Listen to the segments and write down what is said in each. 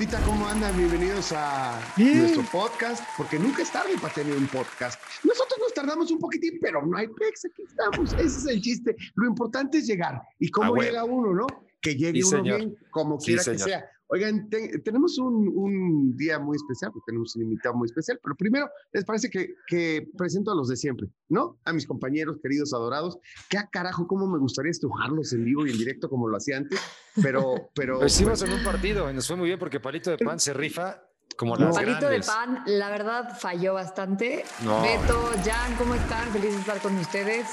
Bandita, ¿cómo andan? Bienvenidos a nuestro podcast, porque nunca es tarde para tener un podcast. Nosotros nos tardamos un poquitín, pero no hay pex, aquí estamos. Ese es el chiste. Lo importante es llegar. ¿Y cómo Ah, llega uno, no? Que llegue Sí, uno señor. bien, como Sí, quiera que señor. sea. Oigan, te- tenemos un, un día muy especial, porque tenemos un invitado muy especial, pero primero les parece que, que presento a los de siempre, ¿no? A mis compañeros queridos, adorados. ¿Qué a carajo, cómo me gustaría estrujarlos en vivo y en directo como lo hacía antes? Pero, pero. Lo hicimos en un partido y nos fue muy bien porque Palito de Pan se rifa como las Palito grandes. de pan, la verdad, falló bastante. No. Beto, Jan, ¿cómo están? Feliz de estar con ustedes.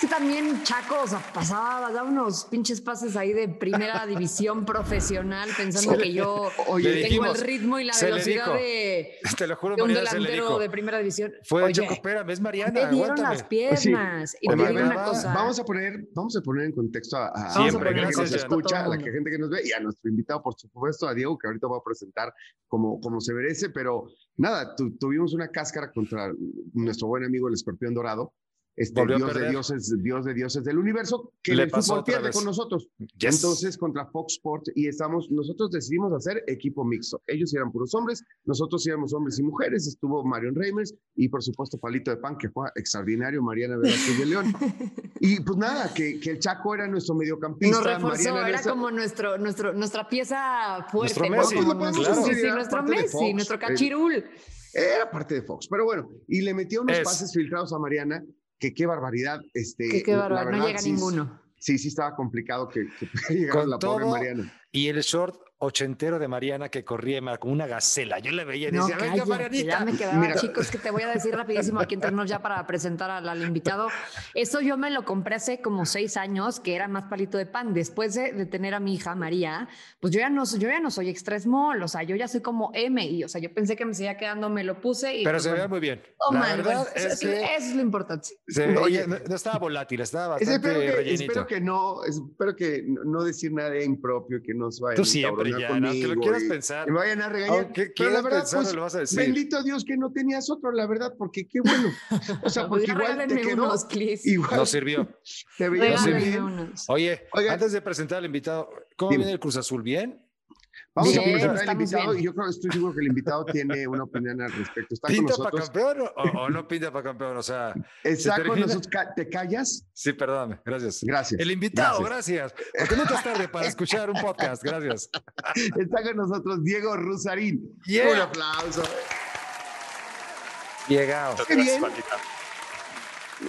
Es que también Chaco, o sea, pasaba, daba unos pinches pases ahí de primera división profesional, pensando Sí. que yo Oye, Le tengo dijimos, el ritmo y la le velocidad dijo. de, Te lo juro, de un Mariana le delantero dijo. de primera división. Fue Oye, Choco, espérame, es Mariana, me dieron aguántame. las piernas. Y Oye, te a digo ver, una cosa. Vamos a poner, vamos a poner en contexto a, a- Vamos a la gente en que nos escucha, a la gente que nos ve y a nuestro invitado, por supuesto, a Diego, que ahorita va a presentar como, como se merece, pero nada, tu- tuvimos una cáscara contra nuestro buen amigo el escorpión dorado, este dios de dioses, dios de dioses del universo, que Le el pasó fútbol otra pierde vez. con nosotros. Yes. Entonces, contra Fox Sports, y estamos, nosotros decidimos hacer equipo mixto. Ellos eran puros hombres, nosotros éramos hombres y mujeres. Estuvo Marion Reimers y, por supuesto, Palito de Pan, que fue extraordinario, Mariana Velázquez de León. Y pues nada, que, que el Chaco era nuestro mediocampista. Nos reforzó, Mariana era nuestra- como nuestro, nuestro, nuestra pieza fuerte. Nuestro ¿no? Messi, pues nuestro- decir, sí, sí, nuestro Messi, Fox. nuestro Eh, cachirul. Era parte de Fox, pero bueno, y le metió unos Es. pases filtrados a Mariana, que qué barbaridad. Este, Que qué la bárbaro, no verdad, llega sí, ninguno. Sí, sí, estaba complicado que, que pudiera llegar Con la pobre Mariana. Y el short ochentero de Mariana que corría como una gacela. Yo le veía y No, decía, venga, cállate, ya Marianita. me quedaba, Mira. chicos, que te voy a decir rapidísimo aquí entre nos ya para presentar al, al invitado. Eso yo me lo compré hace como seis años, que era más palito de pan. Después de, de tener a mi hija María, pues yo ya no, yo ya no soy extra small, o sea, yo ya soy como M, y o sea, yo pensé que me seguía quedando, me lo puse y... Pero pues, se veía bueno. muy bien. Oh, la man, verdad bueno, es eso, que eso es lo importante. se- Oye, oye, no, no estaba volátil, estaba bastante Espero que, rellenito. espero que no, espero que no, no decir nada impropio, que no se vayan Tú a ya, aunque lo conmigo quieras y- pensar. y me vayan a regañar. Aunque Pero la quieras verdad, pensarlo, pues, lo vas a decir. bendito Dios que no tenías otro, la verdad, porque qué bueno. O sea, porque igual te quedó, unos, igual No sirvió. te Regálenme bien. unos. Oye, Oigan. antes de presentar al invitado, ¿cómo Dime. viene el Cruz Azul? ¿Bien? Vamos a presentar al invitado bien. y yo creo, estoy seguro que el invitado tiene una opinión al respecto. Está con ¿Pinta para nosotros. campeón o, o no pinta para campeón? O sea, Está ¿Se nosotros. Ca- ¿Te callas? sí, perdóname, gracias. Gracias. El invitado, Gracias. gracias. Porque nunca es tarde para escuchar un podcast, gracias. Está con nosotros Diego Rusarín. Yeah. Un aplauso. Llegado. Qué bien.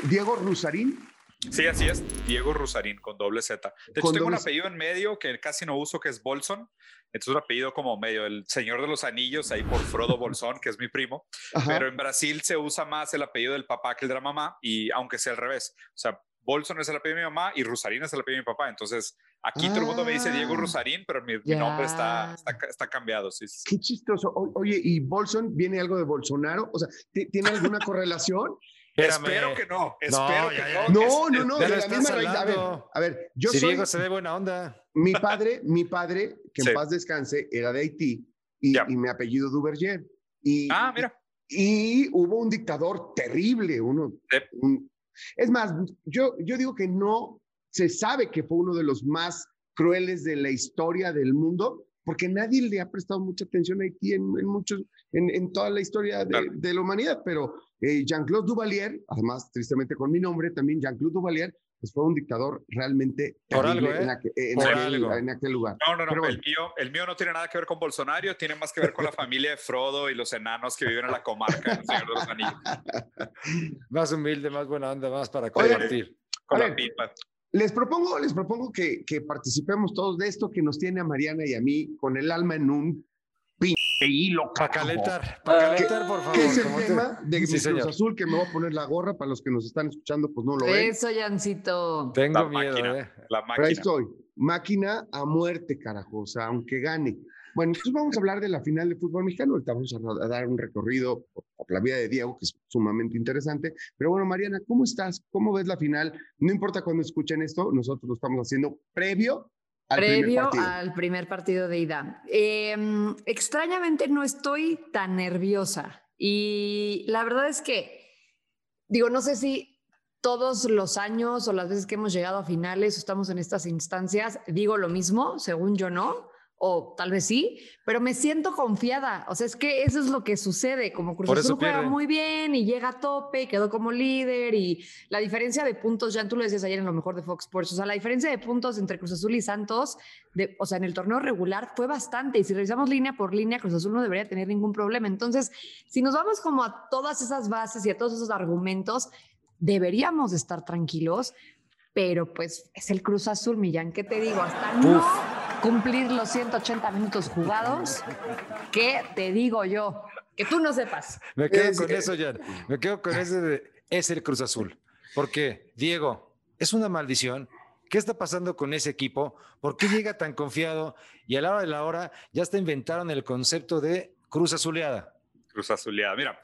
Diego Rusarín. Sí, así es. Diego Rusarín con doble Z. De hecho, Con tengo un doble apellido en medio que casi no uso, que es Bolson. Entonces, un apellido como medio el señor de los anillos, ahí por Frodo Bolsón, que es mi primo. Ajá. Pero en Brasil se usa más el apellido del papá que el de la mamá, y aunque sea al revés. O sea, Bolson es el apellido de mi mamá y Rusarín es el apellido de mi papá. Entonces, aquí todo el mundo me dice Diego Ah. Rusarín, pero mi, mi nombre está, está, está cambiado. Sí, sí. Qué chistoso. O- oye, ¿y Bolson viene algo de Bolsonaro? O sea, ¿ti- ¿tiene alguna correlación? Espérame. Espero que no. No, Espero ya, que ya. no. No, no, no, ya de la misma raíz. A ver, a ver, yo si soy Diego se ve buena onda. mi padre, mi padre, que en Sí. paz descanse, era de Haití y, Ya. y mi apellido Duverger. Y, Ah, mira. y hubo un dictador terrible, uno. Sí. un- es más, yo, yo digo que no se sabe que fue uno de los más crueles de la historia del mundo, porque nadie le ha prestado mucha atención a Haití en, en muchos, en, en toda la historia de, Claro. de la humanidad. Pero eh, Jean-Claude Duvalier, además, tristemente con mi nombre también, Jean-Claude Duvalier, pues fue un dictador realmente Por terrible algo, ¿eh? en, aquel, en aquel- algo. en aquel lugar. No, no, no. Pero el, bueno. mío, el mío no tiene nada que ver con Bolsonaro, tiene más que ver con la familia de Frodo y los enanos que viven en la comarca del Señor de los Anillos. Más humilde, más buena onda, más para Oye, compartir. Con A la pipa. Les propongo, les propongo que, que participemos todos de esto que nos tiene a Mariana y a mí con el alma en un pinche hilo. Para calentar, para ¿Qué- calentar, por favor. ¿Qué es el te- tema de Sí, Cruz. Azul? Que me voy a poner la gorra para los que nos están escuchando, pues no lo ven. Eso, Jancito. Tengo La miedo, máquina. ¿eh? La Pero ahí máquina. estoy. Máquina a muerte, carajo. O sea, aunque gane. Bueno, entonces vamos a hablar de la final de fútbol mexicano. Ahorita vamos a, dar un recorrido por, por la vida de Diego, que es sumamente interesante. Pero bueno, Mariana, ¿cómo estás? ¿Cómo ves la final? No importa cuando escuchen esto, nosotros lo estamos haciendo previo al primer Previo partido. al primer partido de ida. Eh, extrañamente no estoy tan nerviosa y la verdad es que, digo, no sé si todos los años o las veces que hemos llegado a finales o estamos en estas instancias, digo lo mismo, según yo no, o tal vez sí, pero me siento confiada. O sea, es que eso es lo que sucede. Como Cruz Azul juega muy bien y llega a tope y quedó como líder. Y la diferencia de puntos, ya tú lo decías ayer en lo mejor de Fox Sports, o sea, la diferencia de puntos entre Cruz Azul y Santos, de, o sea, en el torneo regular fue bastante. Y si revisamos línea por línea, Cruz Azul no debería tener ningún problema. Entonces, si nos vamos como a todas esas bases y a todos esos argumentos, deberíamos de estar tranquilos. Pero pues es el Cruz Azul, Millán. ¿Qué te digo? Hasta no cumplir los 180 minutos jugados, ¿qué te digo yo? Que tú no sepas. Me quedo Es con que- eso, Jan. Me quedo con ese de, es el Cruz Azul. Porque, Diego, es una maldición. ¿Qué está pasando con ese equipo? ¿Por qué llega tan confiado? Y a la hora de la hora ya hasta inventaron el concepto de Cruz Azuleada. Cruz Azuleada. Mira,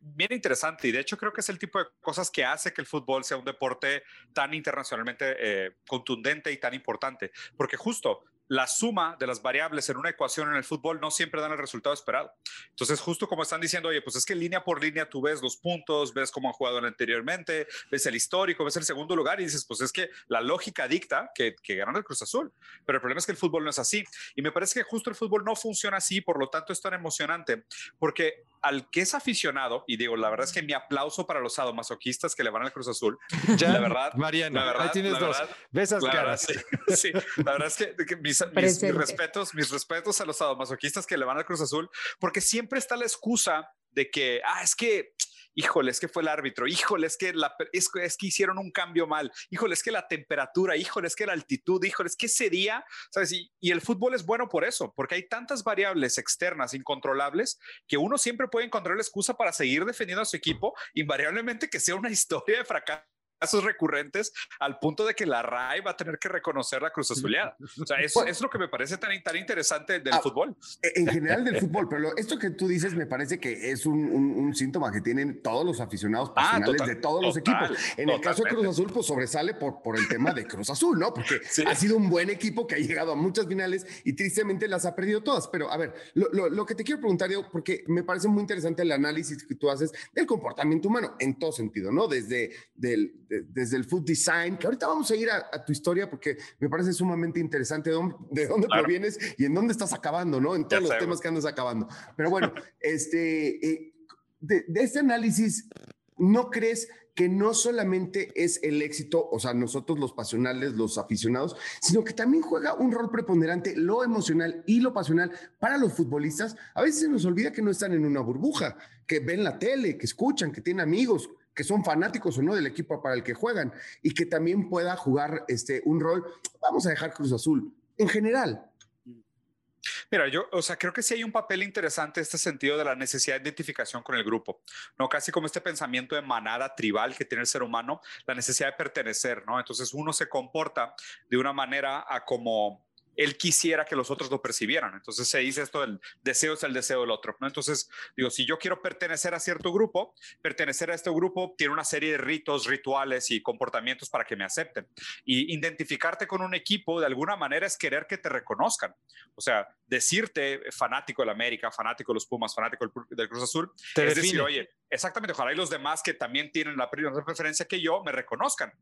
bien interesante y de hecho creo que es el tipo de cosas que hace que el fútbol sea un deporte tan internacionalmente eh, contundente y tan importante, porque justo la suma de las variables en una ecuación en el fútbol no siempre dan el resultado esperado. Entonces, justo como están diciendo, oye, pues es que línea por línea tú ves los puntos, ves cómo han jugado anteriormente, ves el histórico, ves el segundo lugar y dices, pues es que la lógica dicta que, que ganan el Cruz Azul. Pero el problema es que el fútbol no es así. Y me parece que justo el fútbol no funciona así, por lo tanto es tan emocionante, porque al que es aficionado, y digo, la verdad es que mi aplauso para los sadomasoquistas que le van al Cruz Azul, Jan, La verdad, Mariana, la verdad, ahí tienes la dos. verdad, Ve esas verdad, caras. sí, sí, la verdad es que, que mis, mis- mis Presente. respetos, mis respetos a los sadomasoquistas que le van al Cruz Azul, porque siempre está la excusa de que, ah, es que, híjole, es que fue el árbitro, híjole, es que, la, es, que- es que hicieron un cambio mal, híjole, es que la temperatura, híjole, es que la altitud, híjole, es que ese día, ¿sabes? Y, y el fútbol es bueno por eso, porque hay tantas variables externas incontrolables que uno siempre puede encontrar la excusa para seguir defendiendo a su equipo, invariablemente que sea una historia de fracaso casos recurrentes al punto de que la RAI va a tener que reconocer la Cruz Azuleada. O sea, eso es lo que me parece tan, tan interesante del Ah, fútbol. En general del fútbol, pero lo- esto que tú dices me parece que es un, un- un síntoma que tienen todos los aficionados Ah, pasionales total- de todos los total, equipos. En el caso de Cruz totalmente. Azul, pues sobresale por, por el tema de Cruz Azul, ¿no? Porque Sí. ha sido un buen equipo que ha llegado a muchas finales y tristemente las ha perdido todas. Pero a ver, lo, lo- lo que te quiero preguntar, Diego, porque me parece muy interesante el análisis que tú haces del comportamiento humano en todo sentido, ¿no? Desde, del, de- desde el food design, que ahorita vamos a ir a, a tu historia porque me parece sumamente interesante de dónde, de dónde Claro. provienes y en dónde estás acabando, ¿no? En todos los temas que andas acabando. Pero bueno, este, eh, de, de este análisis, ¿no crees que no solamente es el éxito, o sea, nosotros los pasionales, los aficionados, sino que también juega un rol preponderante lo emocional y lo pasional para los futbolistas? A veces se nos olvida que no están en una burbuja, que ven la tele, que escuchan, que tienen amigos, que son fanáticos o no del equipo para el que juegan y que también pueda jugar este, un rol, vamos a dejar Cruz Azul, en general. Mira, yo, o sea, creo que sí hay un papel interesante este sentido de la necesidad de identificación con el grupo, ¿no? Casi como este pensamiento de manada tribal que tiene el ser humano, la necesidad de pertenecer, ¿no? Entonces uno se comporta de una manera a como él quisiera que los otros lo percibieran. Entonces se dice esto del deseo es el deseo del otro, ¿no? Entonces, digo, si yo quiero pertenecer a cierto grupo, pertenecer a este grupo tiene una serie de ritos, rituales y comportamientos para que me acepten. Y identificarte con un equipo de alguna manera es querer que te reconozcan. O sea, decirte fanático del América, fanático de los Pumas, fanático del, Cruz Azul, Te es define. decir, oye, exactamente, ojalá y los demás que también tienen la misma preferencia que yo me reconozcan.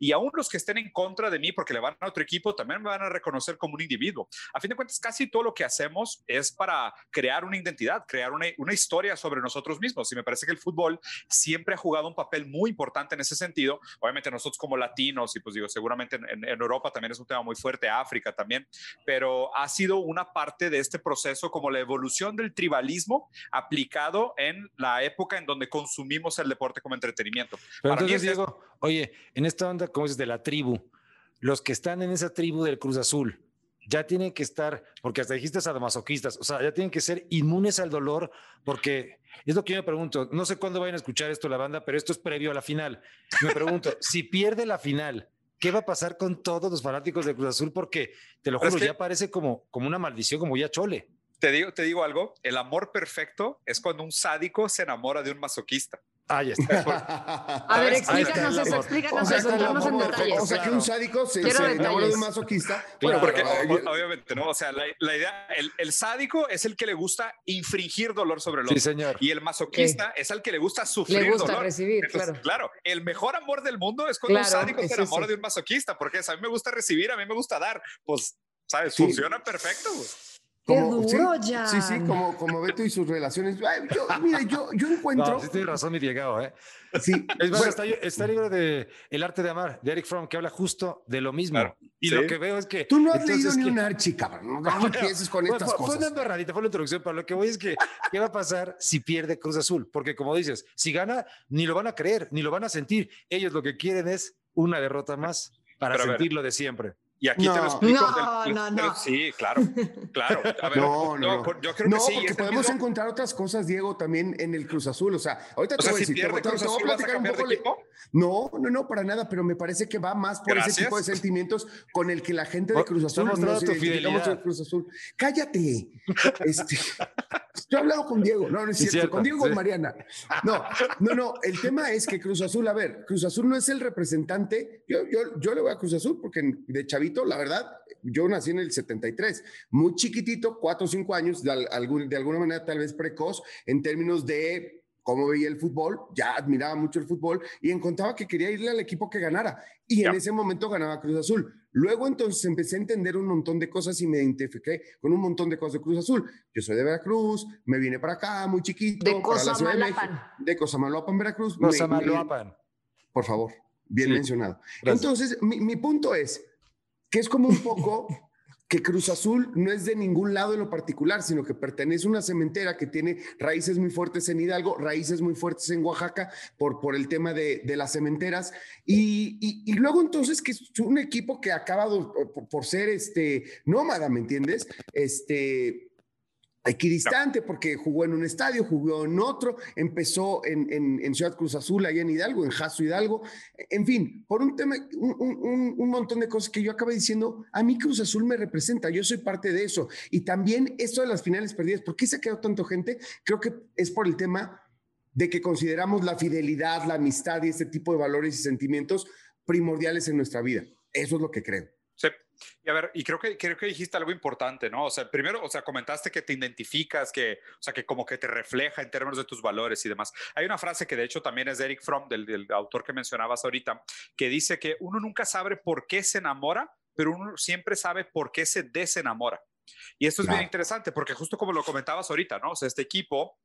Y aún los que estén en contra de mí porque le van a otro equipo también me van a reconocer como un individuo. A fin de cuentas, casi todo lo que hacemos es para crear una identidad, crear una, una historia sobre nosotros mismos. Y me parece que el fútbol siempre ha jugado un papel muy importante en ese sentido. Obviamente nosotros como latinos, y pues digo, seguramente en, en- Europa también es un tema muy fuerte, África también, pero ha sido una parte de este proceso como la evolución del tribalismo aplicado en la época en donde consumimos el deporte como entretenimiento. Pero Para mí entonces, es- Diego, oye, en esta onda, como dices, de la tribu, los que están en esa tribu del Cruz Azul, ya tienen que estar, porque hasta dijiste sadomasoquistas, o sea, ya tienen que ser inmunes al dolor, porque es lo que yo me pregunto, no sé cuándo vayan a escuchar esto la banda, pero esto es previo a la final. Me pregunto, si pierde la final, ¿qué va a pasar con todos los fanáticos de Cruz Azul? Porque, te lo juro, es que- ya parece como, como una maldición, como ya chole. Te digo, te digo algo, el amor perfecto es cuando un sádico se enamora de un masoquista. Ah, ya está. A ver, Ahí explícanos eso, explícanos O sea, eso, entramos en detalles. O sea, que un sádico se, se enamora de un masoquista. Claro, Porque eh, obviamente, ¿no? O sea, la, la idea, el, el sádico es el que le gusta infringir dolor sobre el otro. Sí, señor. Y el masoquista es el que le gusta sufrir Le gusta dolor. recibir, Entonces, claro. el mejor amor del mundo es cuando Claro, un sádico se enamora de un masoquista, porque es, a mí me gusta recibir, a mí me gusta dar. Pues ¿Sabes? Funciona perfecto, güey. Como, Qué duro, sí, sí, sí, como, como Beto y sus relaciones. yo, mira, yo, yo encuentro. No, sí tienes razón, mi Diego, ¿eh? Sí. Es más, está, está, el libro de El arte de amar, de Eric Fromm, que habla justo de lo mismo. y lo que veo es que. Tú no has leído ni un archi, cabrón. No, no empieces con estas cosas. Fue una embarradita, fue la introducción, pero lo que voy es que, ¿qué va a pasar si pierde Cruz Azul? Porque, como dices, si gana, ni lo van a creer, ni lo van a sentir. Ellos lo que quieren es una derrota más para sentirlo de siempre. Y aquí te lo explico. No, no, no. Sí, claro, claro. A ver, no, no, Yo creo que sí. porque podemos encontrar otras cosas, Diego, también en el Cruz Azul. O sea, ahorita te voy a decir, te, voy a platicar un poco. No, no, no, para nada, pero me parece que va más por ese tipo de sentimientos con el que la gente de Cruz Azul nos identificamos de Cruz Azul. Cállate. Este, he hablado con Diego, no, no es cierto, con Diego y Mariana. No, no, no, el tema es que Cruz Azul, a ver, Cruz Azul no es el representante, yo, yo, yo le voy a Cruz Azul porque de chavito la verdad, yo nací en el 73, muy chiquitito, cuatro o cinco años, de, de alguna manera tal vez precoz en términos de cómo veía el fútbol, ya admiraba mucho el fútbol y encontraba que quería irle al equipo que ganara. Y en ese momento ganaba Cruz Azul. Luego entonces empecé a entender un montón de cosas y me identifiqué con un montón de cosas de Cruz Azul. Yo soy de Veracruz, me vine para acá muy chiquito. De Cosamaloapan. De Cosamaloapan, Veracruz. Cosamaloapan. Por favor, bien mencionado. Entonces, mi, mi punto es, que es como un poco que Cruz Azul no es de ningún lado en lo particular, sino que pertenece a una cementera que tiene raíces muy fuertes en Hidalgo, raíces muy fuertes en Oaxaca por, por el tema de, de las cementeras. Y, y, luego entonces que es un equipo que ha acabado por, por ser este, nómada, ¿me entiendes? Este, equidistante porque jugó en un estadio, jugó en otro, empezó en, en, Ciudad Cruz Azul, allá en Hidalgo, en Jaso Hidalgo, en fin, por un tema, un, un, montón de cosas que yo acabé diciendo, a mí Cruz Azul me representa, yo soy parte de eso. Y también esto de las finales perdidas, ¿por qué se ha quedado tanto gente? Creo que es por el tema de que consideramos la fidelidad, la amistad y este tipo de valores y sentimientos primordiales en nuestra vida. Eso es lo que creo. Sí. Y a ver, y creo que, creo que dijiste algo importante, ¿no? O sea, primero, o sea, comentaste que te identificas, que, o sea, que como que te refleja en términos de tus valores y demás. Hay una frase que de hecho también es de Eric Fromm, del, del autor que mencionabas ahorita, que dice que uno nunca sabe por qué se enamora, pero uno siempre sabe por qué se desenamora. Y esto es bien interesante porque justo como lo comentabas ahorita, ¿no? O sea, este equipo,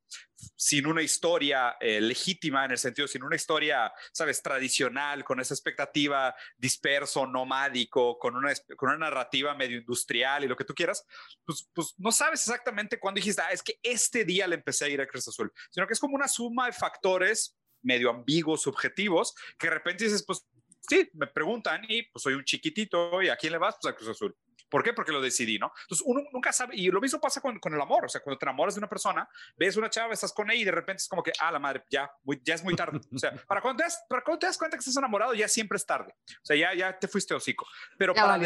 sin una historia eh, legítima, en el sentido, sin una historia, ¿sabes?, tradicional, con esa expectativa disperso, nomádico, con una, con una narrativa medio industrial y lo que tú quieras, pues, pues no sabes exactamente cuándo dijiste, ah, es que este día le empecé a ir a Cruz Azul, sino que es como una suma de factores medio ambiguos, subjetivos, que de repente dices, pues sí, me preguntan y pues soy un chiquitito y a quién le vas, pues a Cruz Azul. ¿Por qué? Porque lo decidí, ¿no? Entonces uno nunca sabe, y lo mismo pasa con, con, el amor, o sea, cuando te enamoras de una persona, ves una chava, estás con ella y de repente es como que, ah, la madre, ya, ya es muy tarde. O sea, para cuando, te das, para cuando te das cuenta que estás enamorado, ya siempre es tarde. O sea, ya, ya te fuiste hocico. Pero para,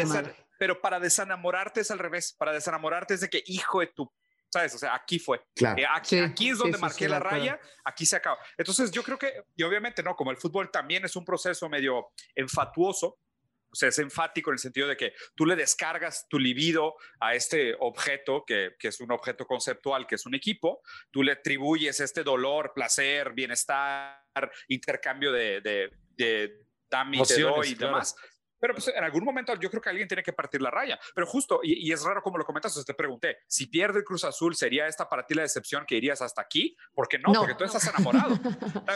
pero para desenamorarte es al revés. Para desenamorarte es de que, hijo de tu ¿sabes? O sea, aquí fue. Claro. Eh, aquí, aquí, es donde marqué la raya, aquí se acaba. Entonces, yo creo que, y obviamente, no, como el fútbol también es un proceso medio enfatuoso, o sea, es enfático en el sentido de que tú le descargas tu libido a este objeto, que, que, es un objeto conceptual, que es un equipo, tú le atribuyes este dolor, placer, bienestar, intercambio de, de, de te doy y demás. Pero pues en algún momento yo creo que alguien tiene que partir la raya. Pero justo, y, es raro como lo comentas, o te pregunté, si pierde el Cruz Azul, ¿sería esta para ti la decepción que irías hasta aquí? Porque no, porque tú estás enamorado.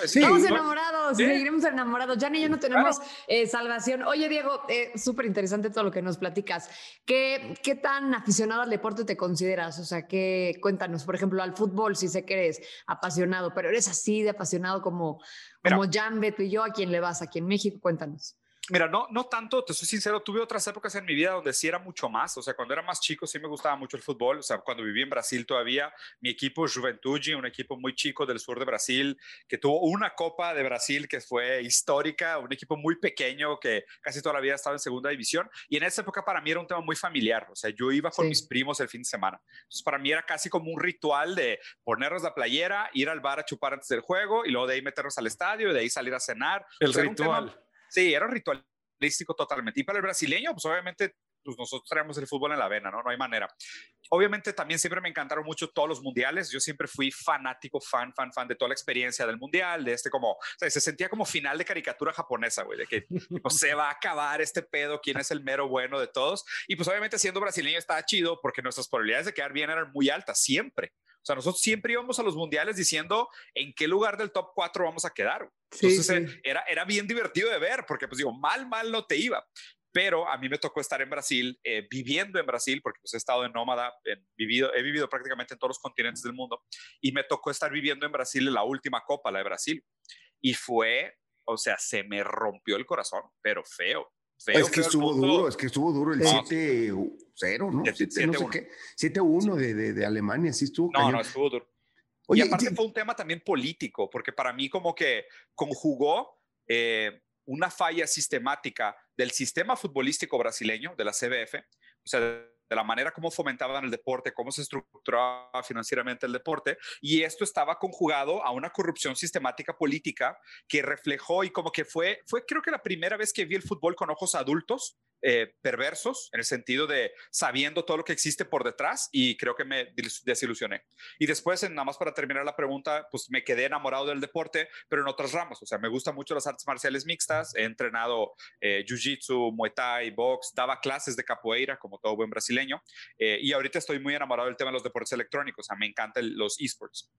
Estamos enamorados, seguiremos enamorados. Ya ni yo no tenemos eh, salvación. Oye, Diego, eh, súper interesante todo lo que nos platicas. ¿Qué, ¿Qué tan aficionado al deporte te consideras? O sea, que cuéntanos, por ejemplo, al fútbol, si sé que eres apasionado, pero eres así de apasionado como, como Jan, Beto y yo, ¿a quién le vas? Aquí en México, cuéntanos. Mira, no, no tanto, te soy sincero, tuve otras épocas en mi vida donde sí era mucho más, o sea, cuando era más chico sí me gustaba mucho el fútbol, o sea, cuando viví en Brasil todavía, mi equipo Juventude, un equipo muy chico del sur de Brasil, que tuvo una Copa de Brasil que fue histórica, un equipo muy pequeño que casi toda la vida estaba en segunda división, y en esa época para mí era un tema muy familiar, o sea, yo iba con mis primos el fin de semana, entonces para mí era casi como un ritual de ponernos la playera, ir al bar a chupar antes del juego, y luego de ahí meternos al estadio, y de ahí salir a cenar. El ritual. Sí, era ritualístico totalmente. Y para el brasileño, pues obviamente pues nosotros traemos el fútbol en la vena, ¿no? No hay manera. Obviamente también siempre me encantaron mucho todos los mundiales. Yo siempre fui fanático, fan, fan, fan de toda la experiencia del mundial, de este como, o sea, se sentía como final de caricatura japonesa, güey, de que no se va a acabar este pedo, quién es el mero bueno de todos. Y pues obviamente siendo brasileño estaba chido porque nuestras probabilidades de quedar bien eran muy altas, siempre. O sea, nosotros siempre íbamos a los mundiales diciendo en qué lugar del top 4 vamos a quedar. Entonces eh, Era, era bien divertido de ver porque pues digo, mal, mal no te iba pero a mí me tocó estar en Brasil, eh, viviendo en Brasil, porque pues he estado en nómada, he vivido, he vivido prácticamente en todos los continentes del mundo, y me tocó estar viviendo en Brasil en la última Copa, la de Brasil, y fue, o sea, se me rompió el corazón, pero feo. Feo, es que estuvo duro, es que estuvo duro el 7-0, ¿no? 7-1 de, de, de, Alemania, sí estuvo. No, no, estuvo duro. Oye, y aparte fue un tema también político, porque para mí como que conjugó eh, una falla sistemática del sistema futbolístico brasileño, de la CBF, o sea, de la manera como fomentaban el deporte, cómo se estructuraba financieramente el deporte, y esto estaba conjugado a una corrupción sistemática política que reflejó y como que fue, fue creo que la primera vez que vi el fútbol con ojos adultos, eh, perversos, en el sentido de sabiendo todo lo que existe por detrás, y creo que me desilusioné. Y después, nada más para terminar la pregunta, pues me quedé enamorado del deporte, pero en otras ramas, o sea, me gustan mucho las artes marciales mixtas, he entrenado eh, jiu-jitsu, muay thai, box, daba clases de capoeira, como todo buen brasileño, eh, y ahorita estoy muy enamorado del tema de los deportes electrónicos, o sea, me encantan los esports.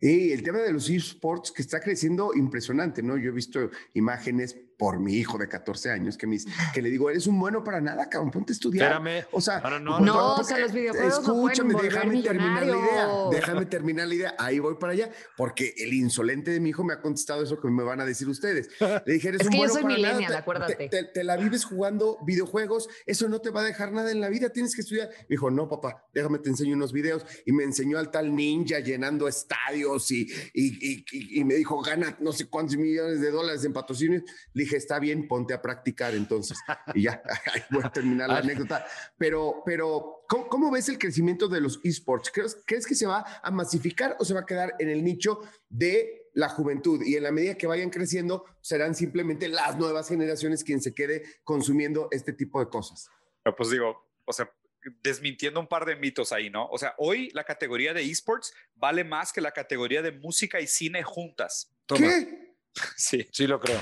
Y el tema de los esports que está creciendo impresionante, ¿no? Yo he visto imágenes por mi hijo de 14 años que, me, que le digo, eres un bueno para nada, cabrón, ponte a estudiar. Espérame. O sea, no, no, no, o sea, los videojuegos escúchame, no déjame terminar la idea, déjame terminar la idea, ahí voy para allá, porque el insolente de mi hijo me ha contestado eso que me van a decir ustedes. Le dije, eres es un que bueno yo soy para millennial, nada, acuérdate. Te, te, la vives jugando videojuegos, eso no te va a dejar nada en la vida, tienes que estudiar. Me dijo, no, papá, déjame te enseño unos videos, y me enseñó al tal ninja llenando estadios y, y, y, y me dijo, gana no sé cuántos millones de dólares en patrocinios. Le dije, está bien, ponte a practicar entonces. Y ya, voy a terminar la anécdota. Pero, pero ¿cómo, ¿cómo, ves el crecimiento de los esports? ¿Crees, ¿Crees que se va a masificar o se va a quedar en el nicho de la juventud? Y en la medida que vayan creciendo, serán simplemente las nuevas generaciones quien se quede consumiendo este tipo de cosas. Pues digo, o sea, desmintiendo un par de mitos ahí, ¿no? O sea, hoy la categoría de esports vale más que la categoría de música y cine juntas. Toma. ¿Qué? Sí. Sí, lo creo.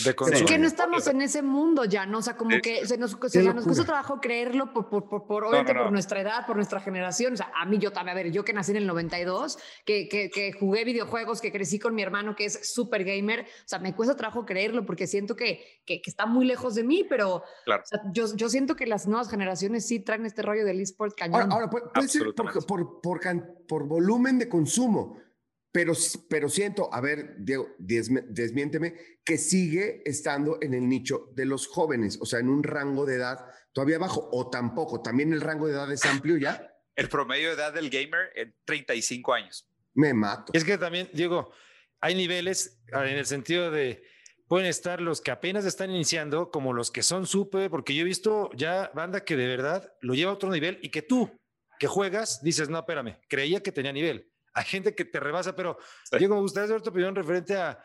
Es que no estamos en ese mundo ya, ¿no? O sea, como que se nos, o sea, nos cuesta trabajo creerlo por, por, por, por obviamente por nuestra edad, por nuestra generación. O sea, a mí yo también, a ver, yo que nací en el 92, que, que, que jugué videojuegos, que crecí con mi hermano que es súper gamer, o sea, me cuesta trabajo creerlo porque siento que, que, que está muy lejos de mí, pero claro. o sea, yo, yo siento que las nuevas generaciones sí traen este rollo del eSport cañón. Ahora, ahora puede, puede ser por, por, por, por volumen de consumo. Pero, pero siento, a ver, Diego, desmiénteme, que sigue estando en el nicho de los jóvenes, o sea, en un rango de edad todavía bajo, o tampoco, también el rango de edad es amplio ya. El promedio de edad del gamer en 35 años. Me mato. Es que también, Diego, hay niveles en el sentido de, pueden estar los que apenas están iniciando, como los que son súper, porque yo he visto ya banda que de verdad lo lleva a otro nivel y que tú, que juegas, dices, no, espérame, creía que tenía nivel hay gente que te rebasa, pero sí. Diego, me gustaría saber tu opinión referente a.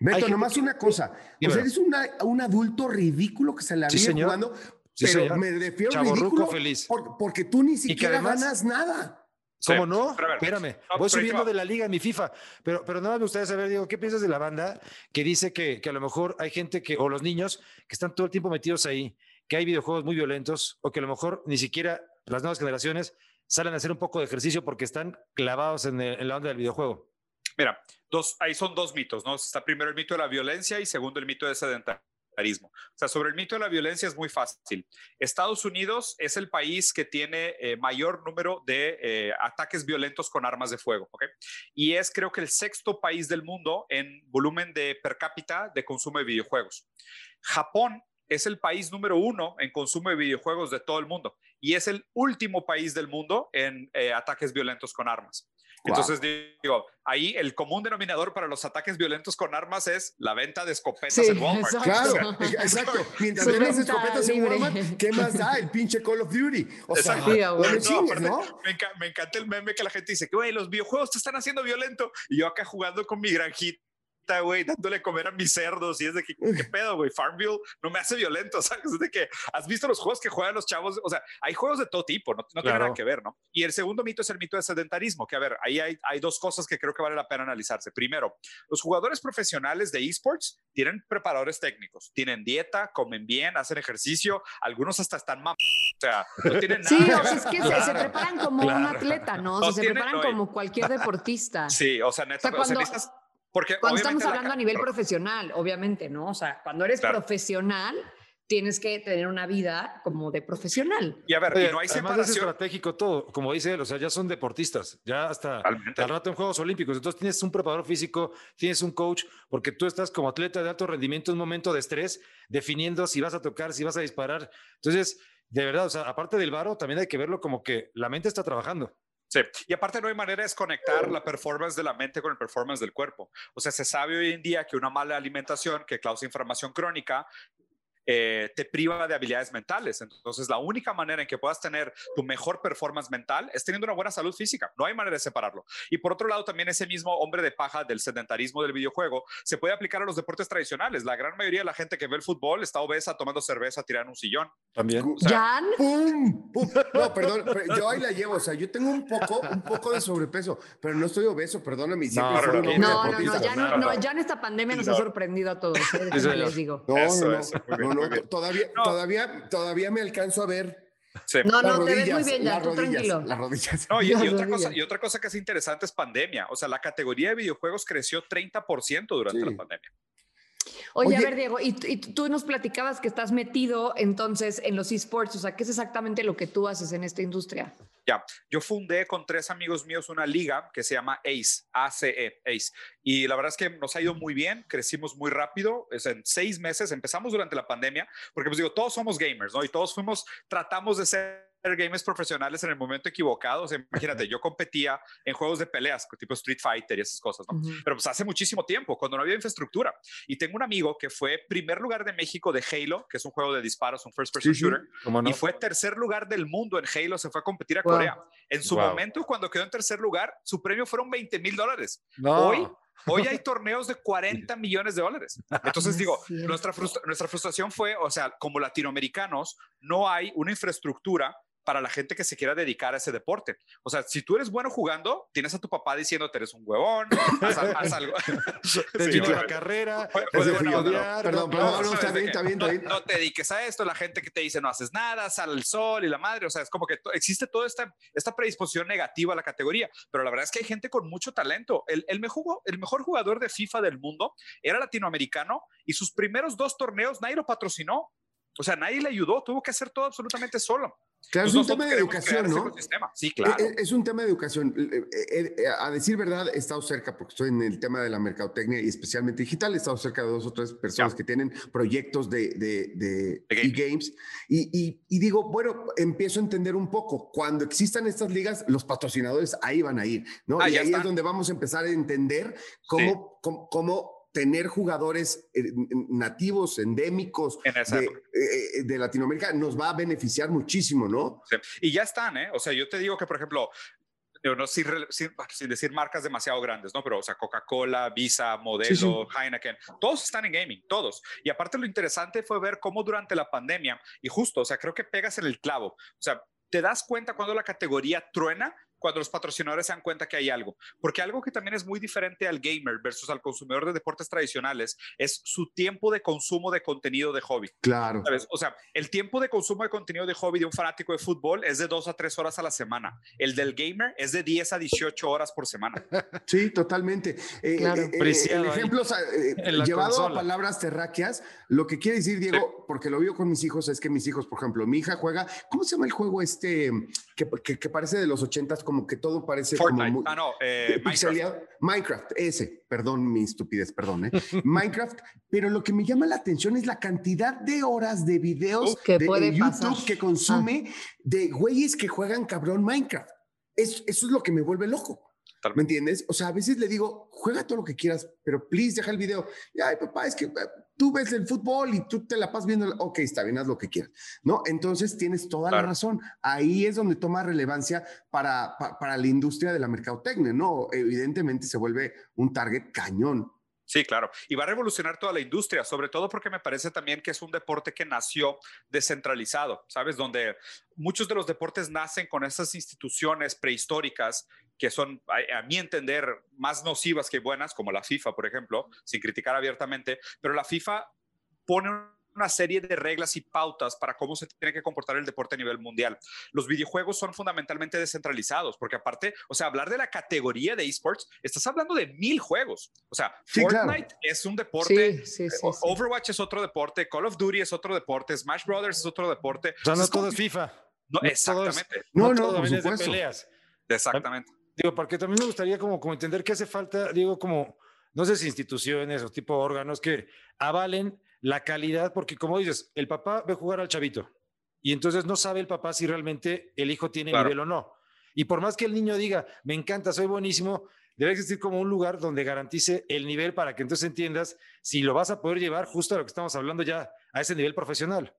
Beto, nomás que... una cosa. O sea, eres una, un adulto ridículo que se la vive sí, jugando, sí, pero señor. me refiero Chaborruco ridículo feliz. Por, porque tú ni siquiera además, ganas nada. ¿Cómo Sí, no? pero a ver, Espérame, no, voy subiendo de la liga en mi FIFA, pero, pero nada más me gustaría saber, Diego, ¿qué piensas de la banda que dice que, que a lo mejor hay gente que, o los niños, que están todo el tiempo metidos ahí, que hay videojuegos muy violentos, o que a lo mejor ni siquiera las nuevas generaciones salen a hacer un poco de ejercicio porque están clavados en, el, en la onda del videojuego? Mira, dos, ahí son dos mitos, ¿no? Está primero el mito de la violencia y segundo el mito de sedentarismo. O sea, sobre el mito de la violencia es muy fácil. Estados Unidos es el país que tiene eh, mayor número de eh, ataques violentos con armas de fuego, ¿ok? Y es creo que el sexto país del mundo en volumen de per cápita de consumo de videojuegos. Japón es el país número uno en consumo de videojuegos de todo el mundo y es el último país del mundo en eh, ataques violentos con armas. Wow. Entonces digo, ahí el común denominador para los ataques violentos con armas es la venta de escopetas Sí, en Walmart. exacto. Claro, exacto. Mientras vendes escopetas en libre. Walmart, ¿qué más da? El pinche Call of Duty. O sea, Exacto. No chingues, aparte, ¿no? Me, enca me encanta el meme que la gente dice que, güey, los videojuegos te están haciendo violento. Y yo acá jugando con mi granjita güey, dándole comer a mis cerdos y es de que, ¿qué pedo, güey? Farmville no me hace violento, ¿sabes? Es de que has visto los juegos que juegan los chavos, o sea, hay juegos de todo tipo, no, no tiene nada que ver, ¿no? Y el segundo mito es el mito de sedentarismo, que a ver, ahí hay, hay dos cosas que creo que vale la pena analizarse. Primero, los jugadores profesionales de esports tienen preparadores técnicos, tienen dieta, comen bien, hacen ejercicio, algunos hasta están mam o sea, no tienen nada. Sí, o sea, es que se, se, preparan como un atleta, ¿no? O sea, no se tienen, preparan no, como cualquier deportista. Sí, o sea, neta, o sea, cuando, o sea, necesitas, porque cuando estamos hablando a nivel profesional, obviamente, ¿no? O sea, cuando eres claro. profesional, tienes que tener una vida como de profesional. Y a ver, Oye, y no hay además separación. es estratégico todo, como dice él, o sea, ya son deportistas, ya hasta al rato en Juegos Olímpicos, entonces tienes un preparador físico, tienes un coach, porque tú estás como atleta de alto rendimiento en un momento de estrés, definiendo si vas a tocar, si vas a disparar. Entonces, de verdad, o sea, aparte del varo, también hay que verlo como que la mente está trabajando. Sí, y aparte no hay manera de desconectar la performance de la mente con el performance del cuerpo. O sea, se sabe hoy en día que una mala alimentación que causa inflamación crónica eh, te priva de habilidades mentales. Entonces, la única manera en que puedas tener tu mejor performance mental es teniendo una buena salud física. No hay manera de separarlo. Y por otro lado, también ese mismo hombre de paja del sedentarismo del videojuego se puede aplicar a los deportes tradicionales. La gran mayoría de la gente que ve el fútbol está obesa tomando cerveza tirada en un sillón. También. O sea, ¿Jan? ¡Pum! ¡Pum! No, perdón, yo ahí la llevo. O sea, yo tengo un poco, un poco de sobrepeso, pero no estoy obeso, perdóname. No, no, no, no, no, no, ya, no, no, ya en esta pandemia nos ha sorprendido a todos. ¿eh? Eso les digo. No, Eso, no, no, bien, todavía, No. todavía, todavía me alcanzo a ver Sí. No, las no, te ves rodillas, muy bien, ya, las tú rodillas, tranquilo. las rodillas. No, y, otra rodillas. cosa, y otra cosa que es interesante es pandemia. O sea, la categoría de videojuegos creció 30% durante Sí. la pandemia. Oye, a Oye. ver, Diego, y, y tú nos platicabas que estás metido entonces en los esports, o sea, ¿qué es exactamente lo que tú haces en esta industria? Ya, yo fundé con tres amigos míos una liga que se llama ACE, ACE, ACE. Y la verdad es que nos ha ido muy bien, crecimos muy rápido, es en seis meses, empezamos durante la pandemia, porque pues digo, todos somos gamers, ¿no? Y todos fuimos, tratamos de ser gamers profesionales en el momento equivocado. O sea, imagínate, yo competía en juegos de peleas, tipo Street Fighter y esas cosas, ¿no? Ujú. Pero pues hace muchísimo tiempo, cuando no había infraestructura. Y tengo un amigo que fue primer lugar de México de Halo, que es un juego de disparos, un first person Sí, sí. shooter, ¿Cómo no? y fue tercer lugar del mundo en Halo, se fue a competir a Wow. Corea. En su Wow. momento, cuando quedó en tercer lugar, su premio fueron 20 mil dólares. No. Hoy, hoy hay torneos de 40 millones de dólares. Entonces digo, nuestra, frustra- nuestra frustración fue, o sea, como latinoamericanos, no hay una infraestructura para la gente que se quiera dedicar a ese deporte. O sea, si tú eres bueno jugando, tienes a tu papá diciéndote eres un huevón, haz, haz algo. Te Sí, digo la carrera, Perdón, no, perdón, no, no, ¿sabes está de bien, qué? está bien, está no, bien. no te dediques a esto, la gente que te dice no haces nada, sal al sol y la madre, o sea, es como que to- existe toda esta, esta predisposición negativa a la categoría, pero la verdad es que hay gente con mucho talento. El, el, mejor, el mejor jugador de FIFA del mundo era latinoamericano y sus primeros dos torneos nadie lo patrocinó. O sea, nadie le ayudó, tuvo que hacer todo absolutamente solo. Claro, es Pues un tema nosotros de queremos educación, crear ese ¿no? Sí, claro. Eh, eh, Es un tema de educación. Eh, eh, eh, A decir verdad, he estado cerca, porque estoy en el tema de la mercadotecnia y especialmente digital, he estado cerca de dos o tres personas Ya. que tienen proyectos de, de, de De gaming. e-games. Y, y, y digo, bueno, empiezo a entender un poco. Cuando existan estas ligas, los patrocinadores ahí van a ir, ¿no? Ah, y ahí está. es donde vamos a empezar a entender cómo, cómo, cómo tener jugadores eh, nativos, endémicos En de, eh, de Latinoamérica, nos va a beneficiar muchísimo, ¿no? Sí. Y ya están, ¿eh? O sea, yo te digo que, por ejemplo, yo no, sin, sin- sin decir marcas demasiado grandes, ¿no? Pero, o sea, Coca-Cola, Visa, Modelo, Sí, sí. Heineken, todos están en gaming, todos. Y aparte lo interesante fue ver cómo durante la pandemia, y justo, o sea, creo que pegas en el clavo, o sea, te das cuenta cuando la categoría truena, cuando los patrocinadores se dan cuenta que hay algo. Porque algo que también es muy diferente al gamer versus al consumidor de deportes tradicionales es su tiempo de consumo de contenido de hobby. Claro. ¿Sabes? O sea, el tiempo de consumo de contenido de hobby de un fanático de fútbol es de dos a tres horas a la semana. El del gamer es de 10 a 18 horas por semana. Sí, totalmente. Eh, Claro. eh, eh, Preciado el ejemplo, eh, en la llevado consola. a palabras terráqueas, lo que quiere decir, Diego, porque lo veo con mis hijos, es que mis hijos, por ejemplo, mi hija juega, ¿cómo se llama el juego este que, que, que parece de los ochentas, como que todo parece Fortnite. como muy... ah, no, eh, Minecraft. Minecraft, ese, perdón mi estupidez, perdón, ¿eh? Minecraft, pero lo que me llama la atención es la cantidad de horas de videos Que de, puede YouTube pasar. Ah. que consume de güeyes que juegan cabrón Minecraft. Es- eso es lo que me vuelve loco. ¿Me entiendes? O sea, a veces le digo, juega todo lo que quieras, pero please deja el video. Y, Ay, papá, es que eh, tú ves el fútbol y tú te la pasas viendo. Ok, está bien, haz lo que quieras. ¿No? Entonces tienes toda la razón. Ahí es donde toma relevancia para, pa- para la industria de la mercadotecnia, ¿no? Evidentemente se vuelve un target cañón. Sí, claro. Y va a revolucionar toda la industria, sobre todo porque me parece también que es un deporte que nació descentralizado, ¿sabes? Donde muchos de los deportes nacen con esas instituciones prehistóricas que son, a, mi entender, más nocivas que buenas, como la FIFA, por ejemplo, sin criticar abiertamente, pero la FIFA pone una serie de reglas y pautas para cómo se tiene que comportar el deporte a nivel mundial. Los videojuegos son fundamentalmente descentralizados, porque aparte, o sea, hablar de la categoría de esports, estás hablando de mil juegos. O sea, Fortnite es un deporte, eh, Overwatch es otro deporte, Call of Duty es otro deporte, Smash Brothers es otro deporte. O sea, no todo es FIFA. No, exactamente. no, no, no de peleas. Exactamente. Digo, porque también me gustaría como, como entender qué hace falta, digo, como, no sé si instituciones o tipo órganos que avalen la calidad, porque como dices, el papá ve jugar al chavito y entonces no sabe el papá si realmente el hijo tiene nivel o no. Y por más que el niño diga, me encanta, soy buenísimo, debe existir como un lugar donde garantice el nivel para que entonces entiendas si lo vas a poder llevar justo a lo que estamos hablando ya, a ese nivel profesional.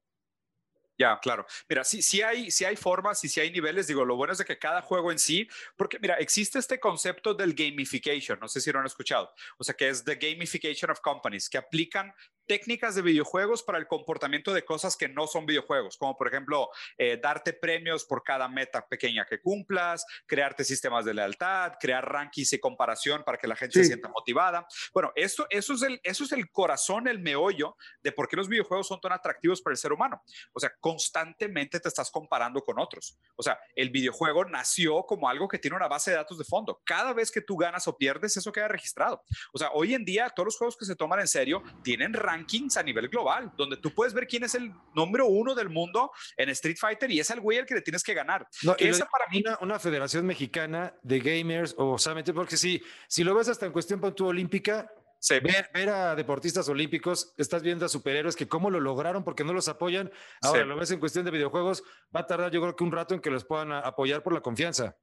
Ya, claro. Mira, sí, sí, hay, sí hay formas y sí hay niveles. Digo, lo bueno es de que cada juego en sí, porque mira, existe este concepto del gamification, no sé si lo han escuchado, o sea, que es the gamification of companies, que aplican técnicas de videojuegos para el comportamiento de cosas que no son videojuegos, como por ejemplo, eh, darte premios por cada meta pequeña que cumplas, crearte sistemas de lealtad, crear rankings y comparación para que la gente se sienta motivada. Bueno, eso, eso, es el, eso es el corazón, el meollo de por qué los videojuegos son tan atractivos para el ser humano. O sea, constantemente te estás comparando con otros. O sea, el videojuego nació como algo que tiene una base de datos de fondo. Cada vez que tú ganas o pierdes, eso queda registrado. O sea, hoy en día todos los juegos que se toman en serio tienen rankings a nivel global, donde tú puedes ver quién es el número uno del mundo en Street Fighter y es el güey al que le tienes que ganar. No, esa para mí una, una, federación mexicana de gamers o solamente porque si, si lo ves hasta en cuestión tu olímpica, Ver, a deportistas olímpicos, estás viendo a superhéroes que cómo lo lograron porque no los apoyan. Ahora lo ves en cuestión de videojuegos, va a tardar yo creo que un rato en que los puedan apoyar por la confianza.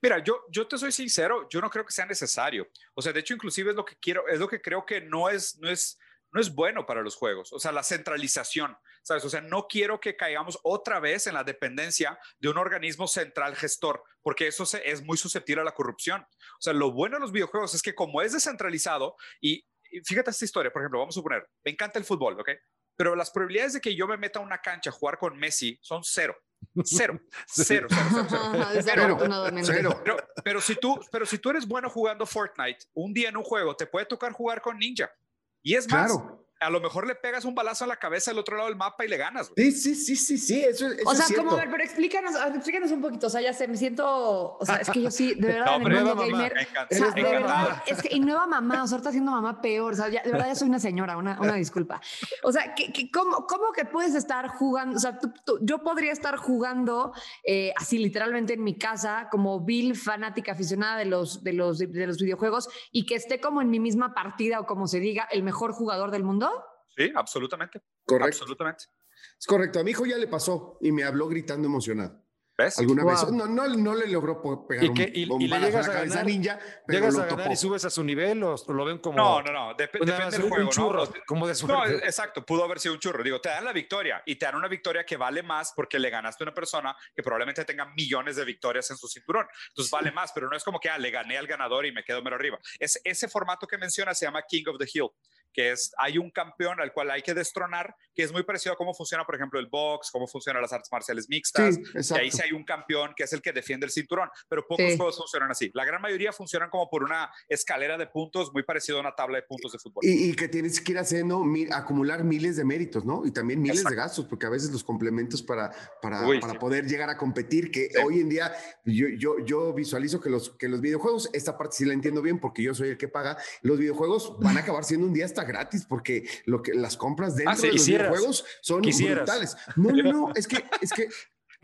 Mira, yo, yo te soy sincero, yo no creo que sea necesario. O sea, de hecho, inclusive es lo que quiero, es lo que creo que no es, no es, no es bueno para los juegos. O sea, la centralización, ¿sabes? O sea, no quiero que caigamos otra vez en la dependencia de un organismo central gestor, porque eso es muy susceptible a la corrupción. O sea, lo bueno de los videojuegos es que como es descentralizado y, fíjate esta historia, por ejemplo, vamos a suponer, me encanta el fútbol, ¿ok? Pero las probabilidades de que yo me meta a una cancha a jugar con Messi son cero. Cero, cero, cero, cero, cero. Pero, pero, si tú, pero si tú eres bueno jugando Fortnite, un día en un juego te puede tocar jugar con Ninja. Y es más, a lo mejor le pegas un balazo a la cabeza al otro lado del mapa y le ganas. Sí, sí, sí, sí, sí, eso, eso O sea, es como, ver, pero explícanos, explícanos un poquito, o sea, ya sé, me siento, o sea, es que yo sí, de verdad, no, en el mundo gamer, o sea, de verdad, es que, y nueva mamá, o sea, ahorita siendo mamá peor, o sea, ya, de verdad ya soy una señora, una, una disculpa. O sea, que, que ¿cómo, ¿cómo, que puedes estar jugando, o sea, yo podría estar jugando eh, así literalmente en mi casa como Bill, fanática aficionada de los, de, los, de los videojuegos y que esté como en mi misma partida o como se diga, el mejor jugador del mundo? Sí, absolutamente. Correcto. Absolutamente. Es correcto. A mi hijo ya le pasó y me habló gritando emocionado. ¿Ves? Alguna vez. No, no, no, le logró pegar ¿Y, que, y, y le llegas a, ganar, cabeza ninja, pero ¿Llegas a ganar y subes a su nivel o, lo ven como.? No, no, no. depende del juego. Un churro, ¿no? como de No, exacto. Pudo haber sido un churro. Digo, te dan la victoria y te dan una victoria que vale más porque le ganaste a una persona que probablemente tenga millones de victorias en su cinturón. Entonces vale más, pero no es como que ah, le gané al ganador y me quedo mero arriba. Es, ese formato que menciona se llama King of the Hill que es, hay un campeón al cual hay que destronar, que es muy parecido a cómo funciona, por ejemplo, el box, cómo funcionan las artes marciales mixtas, y ahí sí hay un campeón que es el que defiende el cinturón, pero pocos juegos funcionan así. La gran mayoría funcionan como por una escalera de puntos, muy parecido a una tabla de puntos de fútbol. Y, que tienes que ir haciendo, acumular miles de méritos, ¿no? Y también miles de gastos, porque a veces los complementos para, para, para poder llegar a competir, que hoy en día yo, yo, yo visualizo que los, que los videojuegos, esta parte sí la entiendo bien porque yo soy el que paga, los videojuegos van a acabar siendo un día hasta gratis porque lo que las compras dentro ah, de los videojuegos son brutales. No, no, no, es que es que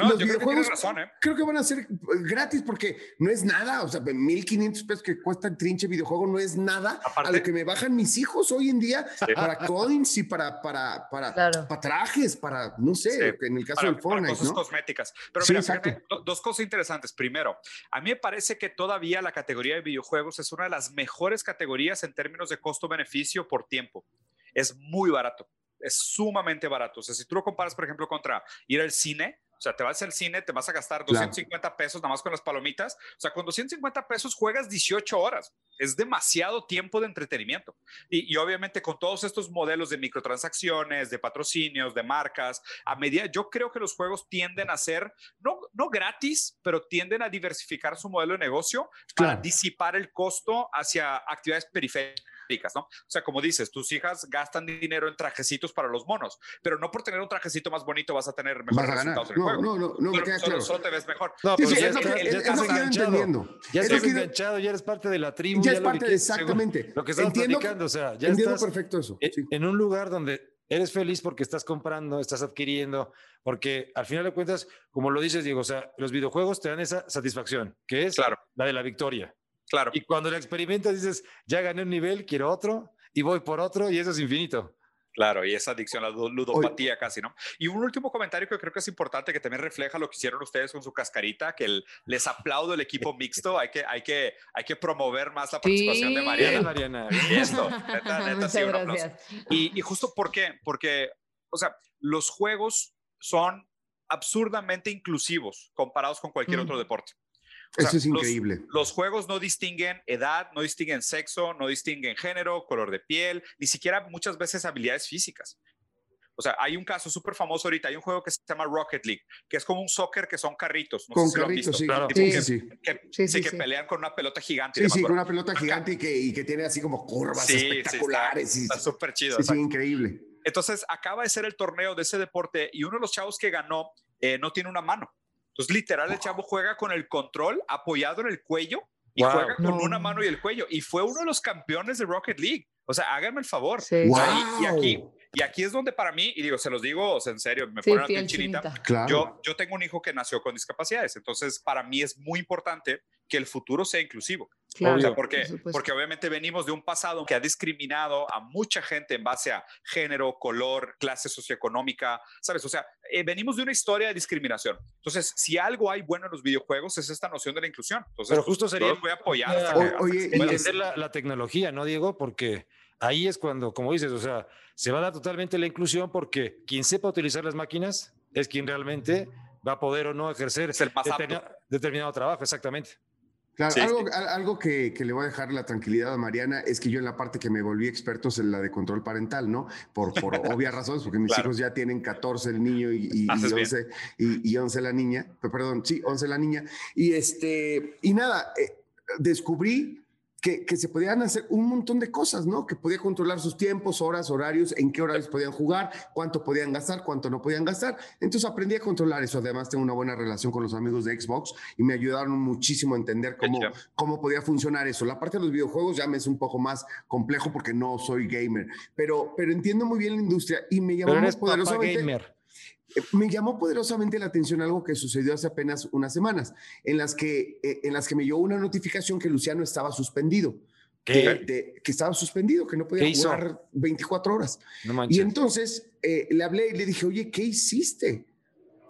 los videojuegos ¿eh? creo que van a ser gratis porque no es nada, o sea, 1500 pesos que cuesta el trinche videojuego no es nada a lo que me bajan mis hijos hoy en día para coins y para para para, para trajes, para no sé, en el caso del Fortnite, cosas cosméticas. Pero mira, dos cosas interesantes. Primero, a mí me parece que todavía la categoría de videojuegos es una de las mejores categorías en términos de costo-beneficio por tiempo. Es muy barato, es sumamente barato. O sea, si tú lo comparas, por ejemplo, contra ir al cine, O sea, te vas al cine, te vas a gastar 250 pesos nada más con las palomitas. O sea, con 250 pesos juegas 18 horas. Es demasiado tiempo de entretenimiento. Y, y obviamente con todos estos modelos de microtransacciones, de patrocinios, de marcas, a medida, yo creo que los juegos tienden a ser, no, no gratis, pero tienden a diversificar su modelo de negocio para disipar el costo hacia actividades periféricas ¿no? O sea, como dices, tus hijas gastan dinero en trajecitos para los monos, pero no por tener un trajecito más bonito vas a tener mejores resultados en el juego. No, no, no, me queda claro. Solo te ves mejor. No, pero ya, estás enganchado. Ya estás enganchado, ya eres parte de la tribu. Ya es parte, exactamente. Lo que estamos platicando, o sea, ya entiendo estás perfecto eso. En un lugar donde eres feliz porque estás comprando, estás adquiriendo, porque al final de cuentas, como lo dices, Diego, o sea, los videojuegos te dan esa satisfacción, que es la de la victoria. Claro. Y cuando lo experimentas dices, ya gané un nivel, quiero otro, y voy por otro, y eso es infinito. Claro, y esa adicción, la ludopatía casi, ¿no? Y un último comentario que creo que es importante, que también refleja lo que hicieron ustedes con su cascarita, que les aplaudo el equipo mixto, hay que, hay que, hay que promover más la participación de Mariana. Mariana. Y esto, neta, neta, sí, Y, y justo por qué, porque, o sea, los juegos son absurdamente inclusivos comparados con cualquier otro deporte. Eso es increíble. Los, juegos no distinguen edad, no distinguen sexo, no distinguen género, color de piel, ni siquiera muchas veces habilidades físicas. O sea, hay un caso súper famoso ahorita, hay un juego que se llama Rocket League, que es como un soccer que son carritos. No con carritos, sí. Claro. Sí, que, sí. Que, sí, que pelean con una pelota gigante. Sí, sí, con una pelota gigante y que, y que, tiene así como curvas espectaculares. está súper chido. Sí, sí, increíble. Entonces, acaba de ser el torneo de ese deporte y uno de los chavos que ganó eh, no tiene una mano. Entonces, literal, el chavo juega con el control apoyado en el cuello y juega con una mano y el cuello. Y fue uno de los campeones de Rocket League. O sea, háganme el favor. y, aquí, y aquí es donde para mí, y digo, se los digo en serio, me ponen la chinita. Claro. Yo, yo tengo un hijo que nació con discapacidades. Entonces, para mí es muy importante que el futuro sea inclusivo. Claro, porque, porque obviamente venimos de un pasado que ha discriminado a mucha gente en base a género, color, clase socioeconómica, ¿sabes? O sea, eh, venimos de una historia de discriminación. Entonces, si algo hay bueno en los videojuegos es esta noción de la inclusión. Entonces, Pero justo sería... voy a apoyar. Hasta oye, entender la, la tecnología, ¿no, Diego? Porque ahí es cuando, como dices, o sea, se va a dar totalmente la inclusión porque quien sepa utilizar las máquinas es quien realmente va a poder o no ejercer determinado trabajo, exactamente. Claro, algo, algo que, que, le voy a dejar la tranquilidad a Mariana es que yo en la parte que me volví experto es en la de control parental, ¿no? Por, por obvias razones, porque mis hijos ya tienen 14 el niño y, y, y 11, y, 11 la niña, perdón, sí, 11 la niña. Y, este, y nada, eh, descubrí que, se podían hacer un montón de cosas, ¿no? Que podía controlar sus tiempos, horas, horarios, en qué horarios podían jugar, cuánto podían gastar, cuánto no podían gastar. Entonces aprendí a controlar eso. Además, tengo una buena relación con los amigos de Xbox y me ayudaron muchísimo a entender cómo, cómo podía funcionar eso. La parte de los videojuegos ya me es un poco más complejo porque no soy gamer, pero, pero entiendo muy bien la industria y me llamó más poderosamente. Gamer. Eh, me llamó poderosamente la atención algo que sucedió hace apenas unas semanas, en las que, eh, en las que me llegó una notificación que Luciano estaba suspendido. Que, que estaba suspendido, que no podía jugar 24 horas. y entonces eh, le hablé y le dije, oye, ¿qué hiciste?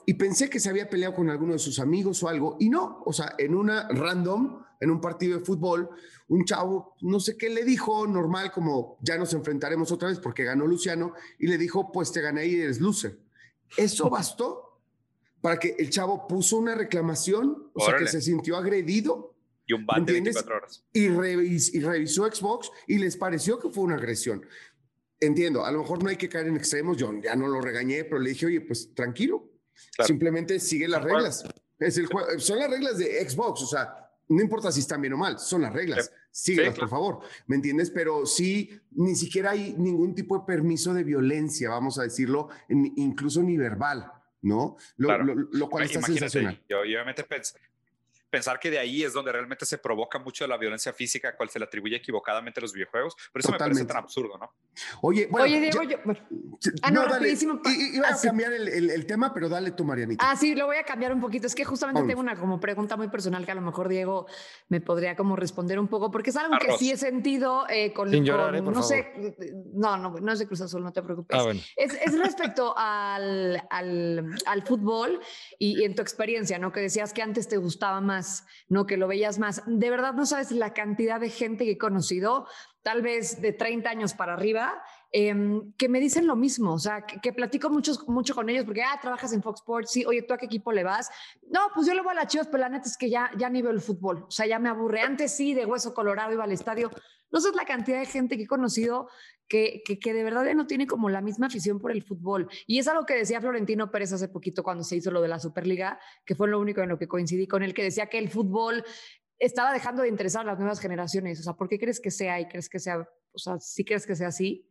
Y pensé que se había peleado con alguno de sus amigos o algo, y no, o sea, en una random, en un partido de fútbol, un chavo, no sé qué le dijo, normal, como ya nos enfrentaremos otra vez porque ganó Luciano, y le dijo, pues te gané y eres loser. Eso bastó para que el chavo puso una reclamación, o sea, que se sintió agredido. Y un ban de 24 horas. Y, revisó Xbox y les pareció que fue una agresión. Entiendo, a lo mejor no hay que caer en extremos, yo ya no lo regañé, pero le dije, oye, pues tranquilo, simplemente sigue las reglas. Es el son las reglas de Xbox, o sea, no importa si están bien o mal, son las reglas. Síguelas, por favor. ¿Me entiendes? Pero sí, ni siquiera hay ningún tipo de permiso de violencia, vamos a decirlo, incluso ni verbal, ¿no? Lo, lo, cual está sensacional. Yo, yo obviamente pensé, pensar que de ahí es donde realmente se provoca mucho de la violencia física, cual se le atribuye equivocadamente a los videojuegos. Por eso me parece tan absurdo, ¿no? Oye, bueno, Oye Diego, yo, ah, no, dale. Iba a cambiar el, el, tema, pero dale tú, Marianita. Ah, sí, lo voy a cambiar un poquito. Es que justamente tengo una como pregunta muy personal que a lo mejor Diego me podría como responder un poco, porque es algo que sí he sentido eh, con, Sin llorar, eh, no sé, no, no, no es de Cruz Azul, no te preocupes. Ah, bueno. es, es, respecto al, al, al fútbol y, y en tu experiencia, ¿no? Que decías que antes te gustaba más, ¿no? Que lo veías más. De verdad no sabes la cantidad de gente que he conocido, tal vez de 30 años para arriba, em, que me dicen lo mismo, o sea, que, platico mucho, mucho con ellos porque, ah, trabajas en Fox Sports, sí, oye, ¿tú a qué equipo le vas? No, pues yo le voy a las Chivas, pero la neta es que ya, ya ni veo el fútbol, o sea, ya me aburre. Antes sí, de hueso colorado iba al estadio. No sé la cantidad de gente que he conocido que, que, de verdad ya no tiene como la misma afición por el fútbol. Y es algo que decía Florentino Pérez hace poquito cuando se hizo lo de la Superliga, que fue lo único en lo que coincidí con él, que decía que el fútbol estaba dejando de interesar a las nuevas generaciones. O sea, ¿por qué crees que sea y crees que sea, o sea, sí crees que sea así?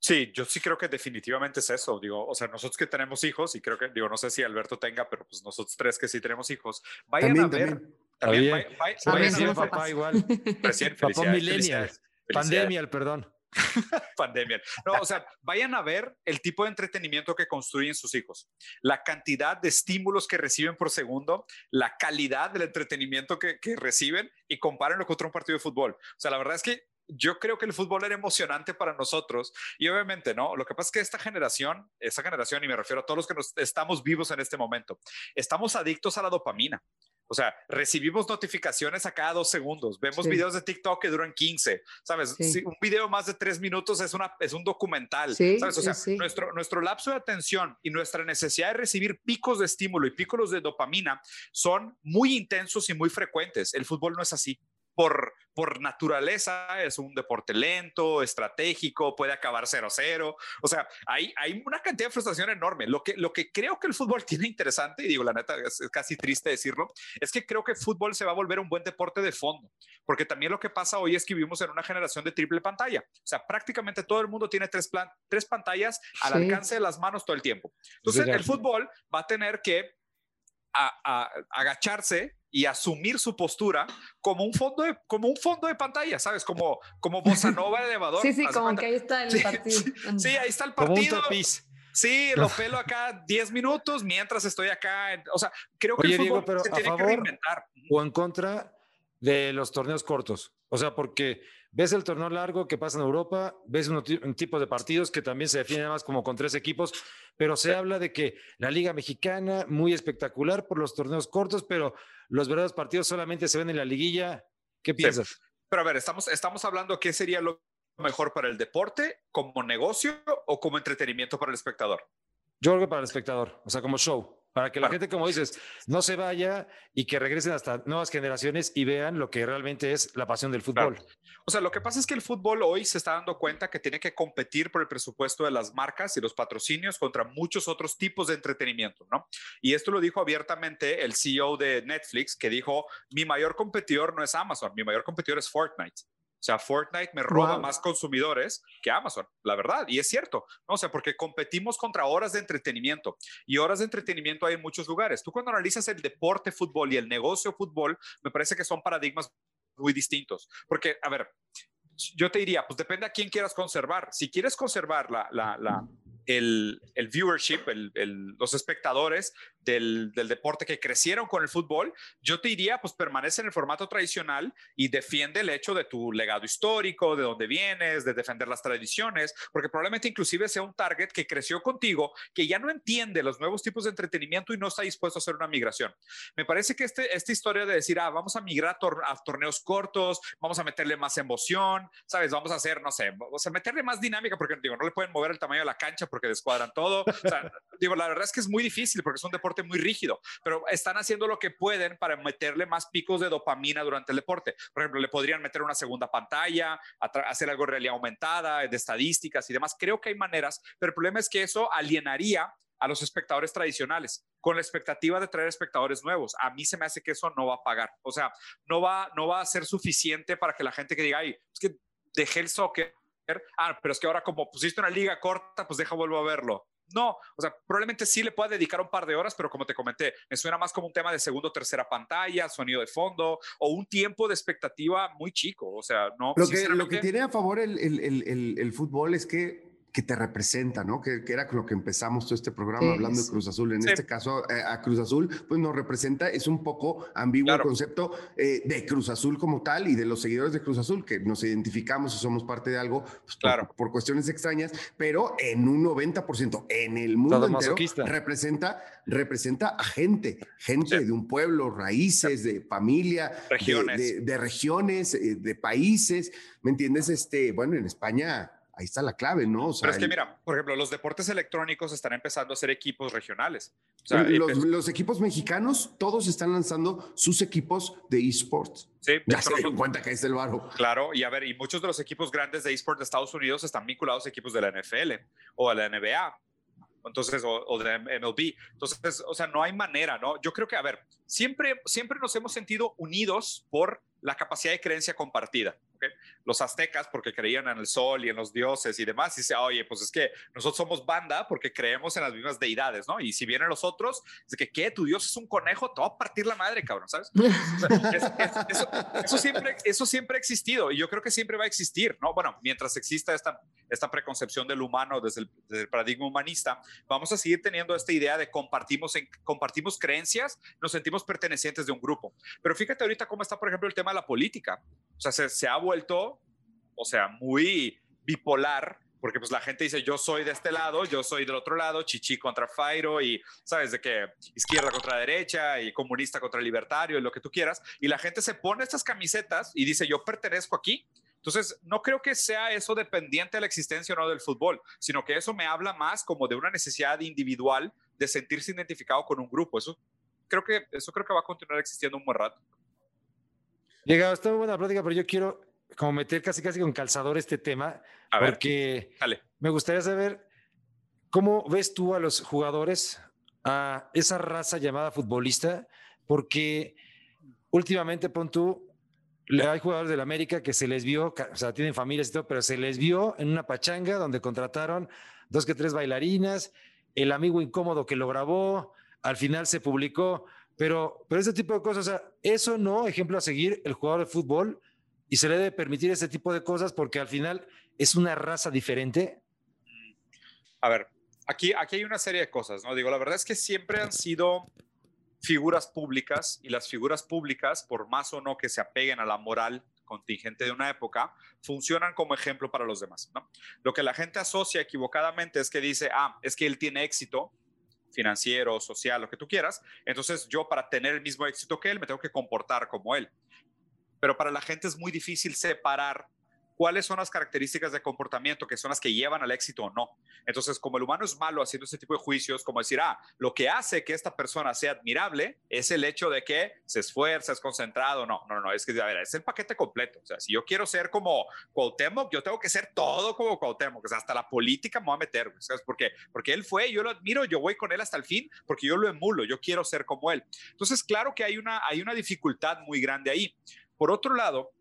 Sí, yo sí creo que definitivamente es eso. Digo, o sea, nosotros que tenemos hijos, y creo que, digo, no sé si Alberto tenga, pero pues nosotros tres que sí tenemos hijos, vayan a ver. También, también, papá igual. Recién, papá millennial. Pandemia, perdón. Pandemia. No, o sea, vayan a ver el tipo de entretenimiento que construyen sus hijos, la cantidad de estímulos que reciben por segundo, la calidad del entretenimiento que, que reciben y compárenlo contra un partido de fútbol. O sea, la verdad es que yo creo que el fútbol era emocionante para nosotros y obviamente, ¿no? Lo que pasa es que esta generación, esta generación, y me refiero a todos los que nos, estamos vivos en este momento, estamos adictos a la dopamina. O sea, recibimos notificaciones a cada dos segundos, vemos videos de TikTok que duran 15, ¿sabes? un video más de tres minutos es, una, es un documental, ¿sabes? O sea, nuestro, nuestro lapso de atención y nuestra necesidad de recibir picos de estímulo y picos de dopamina son muy intensos y muy frecuentes. El fútbol no es así por, por naturaleza es un deporte lento, estratégico, puede acabar 0-0. O sea, hay, hay una cantidad de frustración enorme. Lo que, lo que creo que el fútbol tiene interesante, y digo, la neta, es, casi triste decirlo, es que creo que el fútbol se va a volver un buen deporte de fondo, porque también lo que pasa hoy es que vivimos en una generación de triple pantalla. O sea, prácticamente todo el mundo tiene tres, plan, tres pantallas al alcance de las manos todo el tiempo. Entonces, el fútbol va a tener que a, agacharse y asumir su postura como un fondo de, como un fondo de pantalla, ¿sabes? Como, como bossa nova elevador. Sí, sí, como que ahí está el partido. Sí, ahí está el partido. Sí, lo pelo acá 10 minutos mientras estoy acá. o sea, creo que el fútbol pero se tiene que reinventar. O en contra de los torneos cortos. O sea, porque ves el torneo largo que pasa en Europa, ves un, tipo de partidos que también se define más como con tres equipos, pero se habla de que la Liga Mexicana, muy espectacular por los torneos cortos, pero los verdaderos partidos solamente se ven en la liguilla. ¿Qué piensas? Pero a ver, estamos, estamos hablando qué sería lo mejor para el deporte, como negocio o como entretenimiento para el espectador. Yo creo que para el espectador, o sea, como show. Para que la gente, como dices, no se vaya y que regresen hasta nuevas generaciones y vean lo que realmente es la pasión del fútbol. O sea, lo que pasa es que el fútbol hoy se está dando cuenta que tiene que competir por el presupuesto de las marcas y los patrocinios contra muchos otros tipos de entretenimiento, ¿no? Y esto lo dijo abiertamente el CEO de Netflix, que dijo, mi mayor competidor no es Amazon, mi mayor competidor es Fortnite. O sea, Fortnite me roba más consumidores que Amazon, la verdad. Y es cierto, ¿no? O sea, porque competimos contra horas de entretenimiento y horas de entretenimiento hay en muchos lugares. Tú cuando analizas el deporte fútbol y el negocio fútbol, me parece que son paradigmas muy distintos. Porque, a ver, yo te diría, pues depende a quién quieras conservar. Si quieres conservar la, la, la el, el, viewership, el, los espectadores del, deporte que crecieron con el fútbol, yo te diría, pues permanece en el formato tradicional y defiende el hecho de tu legado histórico, de dónde vienes, de defender las tradiciones, porque probablemente inclusive sea un target que creció contigo, que ya no entiende los nuevos tipos de entretenimiento y no está dispuesto a hacer una migración. Me parece que este, esta historia de decir, ah, vamos a migrar a torneos cortos, vamos a meterle más emoción, ¿sabes? Vamos a hacer, no sé, vamos a meterle más dinámica, porque digo, no le pueden mover el tamaño de la cancha porque descuadran todo. O sea, digo, la verdad es que es muy difícil porque es un deporte muy rígido, pero están haciendo lo que pueden para meterle más picos de dopamina durante el deporte. Por ejemplo, le podrían meter una segunda pantalla, hacer algo de realidad aumentada, de estadísticas y demás. Creo que hay maneras, pero el problema es que eso alienaría a los espectadores tradicionales con la expectativa de traer espectadores nuevos. A mí se me hace que eso no va a pagar. O sea, no va, no va a ser suficiente para que la gente que diga, ay, es que dejé el soccer. Ah, pero es que ahora como pusiste una liga corta, pues deja vuelvo a verlo. No, o sea, probablemente sí le pueda dedicar un par de horas, pero como te comenté, me suena más como un tema de segundo o tercera pantalla, sonido de fondo o un tiempo de expectativa muy chico. O sea, no. Lo, que, lo que tiene a favor el, el, el, el fútbol es que que te representa, ¿no? Que, era con lo que empezamos todo este programa hablando de Cruz Azul. En este caso, eh, a Cruz Azul, pues nos representa, es un poco ambiguo el concepto eh, de Cruz Azul como tal y de los seguidores de Cruz Azul, que nos identificamos y somos parte de algo pues, claro. por, cuestiones extrañas, pero en un 90%, en el mundo entero, representa, representa a gente, gente de un pueblo, raíces, de familia, regiones. De, de, regiones, eh, de países, ¿me entiendes? Este, bueno, en España ahí está la clave, ¿no? Pero es que mira, por ejemplo, los deportes electrónicos están empezando a ser equipos regionales. los, equipos mexicanos, todos están lanzando sus equipos de esports. Sí, ya se dan cuenta que está el barro. Claro, y a ver, y muchos de los equipos grandes de esports de Estados Unidos están vinculados a equipos de la NFL o a la NBA entonces, o, de MLB. Entonces, o sea, no hay manera, ¿no? Yo creo que, a ver, siempre, siempre nos hemos sentido unidos por la capacidad de creencia compartida. Los aztecas porque creían en el sol y en los dioses y demás, y dice, oye, pues es que nosotros somos banda porque creemos en las mismas deidades, ¿no? Y si vienen los otros, es que, ¿qué? ¿Tu dios es un conejo? Te va a partir la madre, cabrón, ¿sabes? eso, siempre, eso siempre ha existido y yo creo que siempre va a existir, ¿no? Bueno, mientras exista esta, esta preconcepción del humano desde el, desde el paradigma humanista, vamos a seguir teniendo esta idea de compartimos, en, compartimos creencias, nos sentimos pertenecientes de un grupo. Pero fíjate ahorita cómo está, por ejemplo, el tema de la política. O sea, se, se ha vuelto, o sea, muy bipolar porque pues la gente dice yo soy de este lado, yo soy del otro lado, chichi contra Fairo y sabes de que izquierda contra derecha y comunista contra libertario y lo que tú quieras y la gente se pone estas camisetas y dice yo pertenezco aquí. Entonces, no creo que sea eso dependiente de la existencia o no del fútbol, sino que eso me habla más como de una necesidad individual de sentirse identificado con un grupo. Eso creo que eso creo que va a continuar existiendo un buen rato. Llega, está muy buena plática, pero yo quiero como meter casi casi con calzador este tema, porque me gustaría saber cómo ves tú a los jugadores, a esa raza llamada futbolista, porque últimamente, pon tú, hay jugadores del América que se les vio, o sea, tienen familias y todo, pero se les vio en una pachanga donde contrataron dos que tres bailarinas, el amigo incómodo que lo grabó, al final se publicó. Pero, pero ese tipo de cosas, o sea, eso no, ejemplo a seguir el jugador de fútbol y se le debe permitir ese tipo de cosas porque al final es una raza diferente. A ver, aquí, aquí hay una serie de cosas, ¿no? Digo, la verdad es que siempre han sido figuras públicas y las figuras públicas, por más o no que se apeguen a la moral contingente de una época, funcionan como ejemplo para los demás. Lo que la gente asocia equivocadamente es que dice, ah, es que él tiene éxito, financiero, social, lo que tú quieras. Entonces yo para tener el mismo éxito que él me tengo que comportar como él. Pero para la gente es muy difícil separar cuáles son las características de comportamiento que son las que llevan al éxito o no. Entonces, como el humano es malo haciendo este tipo de juicios, como decir, ah, lo que hace que esta persona sea admirable es el hecho de que se esfuerza, es concentrado. No, no, no, es que, a ver, es el paquete completo. O sea, si yo quiero ser como Cuauhtémoc, yo tengo que ser todo como Cuauhtémoc. O sea, hasta la política me voy a meter, ¿sabes? Porque, porque él fue, yo lo admiro, yo voy con él hasta el fin, porque yo lo emulo, yo quiero ser como él. Entonces, claro que hay una, hay una dificultad muy grande ahí. Por otro lado,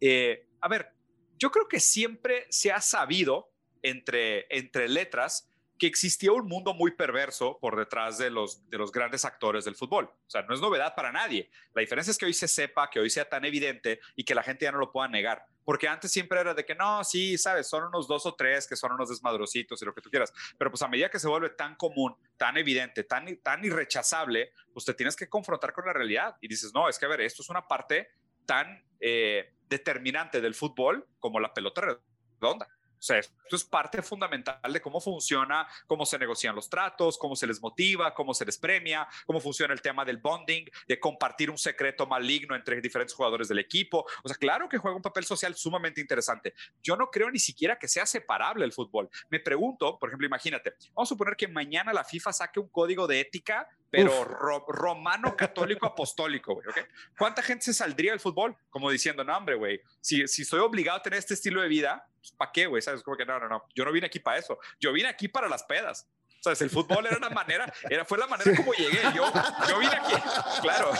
eh, a ver, yo creo que siempre se ha sabido entre, entre letras que existía un mundo muy perverso por detrás de los, de los grandes actores del fútbol. O sea, no es novedad para nadie. La diferencia es que hoy se sepa, que hoy sea tan evidente y que la gente ya no lo pueda negar. Porque antes siempre era de que no, sí, sabes, son unos dos o tres que son unos desmadrositos y lo que tú quieras. Pero pues a medida que se vuelve tan común, tan evidente, tan, tan irrechazable, pues te tienes que confrontar con la realidad y dices, no, es que a ver, esto es una parte tan eh, determinante del fútbol como la pelota redonda. O sea, esto es parte fundamental de cómo funciona, cómo se negocian los tratos, cómo se les motiva, cómo se les premia, cómo funciona el tema del bonding, de compartir un secreto maligno entre diferentes jugadores del equipo. O sea, claro que juega un papel social sumamente interesante. Yo no creo ni siquiera que sea separable el fútbol. Me pregunto, por ejemplo, imagínate, vamos a suponer que mañana la FIFA saque un código de ética pero romano católico apostólico, güey, ¿ok? ¿Cuánta gente se saldría del fútbol? Como diciendo, no, hombre, güey, si, si estoy obligado a tener este estilo de vida, pues, ¿para qué, güey? ¿Sabes? Como que no, no, no, yo no vine aquí para eso, yo vine aquí para las pedas. ¿Sabes? El fútbol era una manera, era, fue la manera como llegué. Yo, yo vine aquí, claro.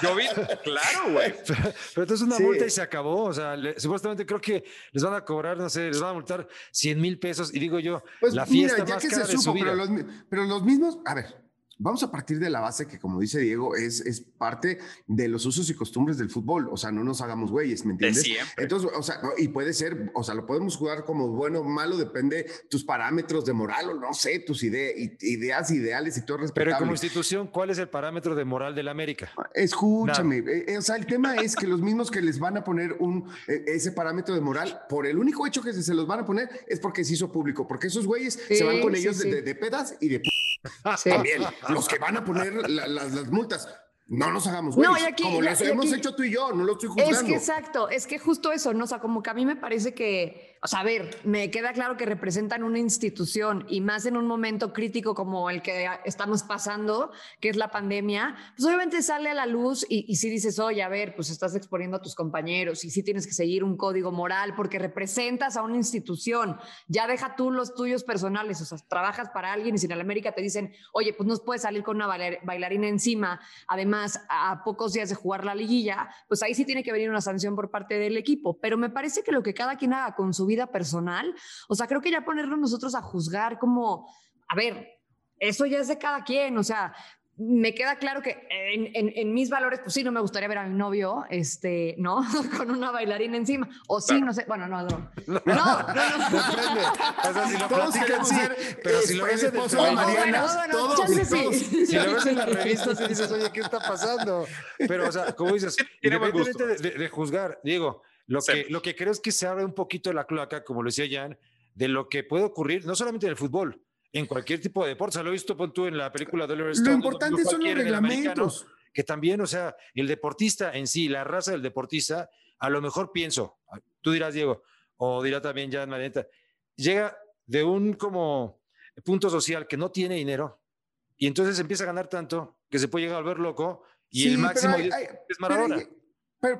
Yo vine, claro, güey. Pero, entonces una multa y se acabó. O sea, supuestamente creo que les van a cobrar, no sé, les van a multar 100 mil pesos. Y digo yo, pues la fiesta más cara de su vida. pero los mismos, a ver, Vamos a partir de la base que, como dice Diego, es, es parte de los usos y costumbres del fútbol. O sea, no nos hagamos güeyes, ¿me entiendes? Entonces, o sea, y puede ser, o sea, lo podemos jugar como bueno o malo, depende tus parámetros de moral o no sé, tus ideas, ideales y todo respetable. Pero como institución, ¿cuál es el parámetro de moral de la América? Escúchame, eh, eh, o sea, el tema es que los mismos que les van a poner un, eh, ese parámetro de moral, por el único hecho que se, los van a poner es porque se hizo público, porque esos güeyes se van con ellos De, de, pedas y de... También los que van a poner las, multas. No nos hagamos güeyes, como lo hemos hecho tú y yo, no lo estoy juzgando. Es que exacto, es que justo eso, ¿no? O sea, como que a mí me parece que, o sea, a ver, me queda claro que representan una institución y más en un momento crítico como el que estamos pasando, que es la pandemia, pues obviamente sale a la luz y, si dices, oye, a ver, pues estás exponiendo a tus compañeros y sí tienes que seguir un código moral porque representas a una institución, ya deja tú los tuyos personales, o sea, trabajas para alguien y si en América te dicen, oye, pues no puedes salir con una bailarina encima, además a pocos días de jugar la liguilla, pues ahí sí tiene que venir una sanción por parte del equipo, pero me parece que lo que cada quien haga con su vida personal. O sea, creo que ya ponernos nosotros a juzgar como, a ver, eso ya es de cada quien, o sea, me queda claro que en, mis valores, pues sí, no me gustaría ver a mi novio, este, ¿no? Con una bailarina encima. O sí, no sé. Bueno, no, no. No, no, no. O sea, si lo todos queremos ser, pero si lo ves en el de Mariana, todos, Si lo ves en la revista, si dices, oye, ¿qué está pasando? Pero, o sea, como dices, independientemente de, de, de, juzgar, digo, lo, que, lo que creo es que se abre un poquito la cloaca, como lo decía Jan, de lo que puede ocurrir, no solamente en el fútbol, en cualquier tipo de deporte. O sea, lo he visto tú en la película de Oliver Stone. Lo importante son los reglamentos. Que también, o sea, el deportista en sí, la raza del deportista, a lo mejor pienso, tú dirás, Diego, o dirá también Jan Marieta, llega de un como punto social que no tiene dinero y entonces empieza a ganar tanto que se puede llegar a volver loco y el máximo es Maradona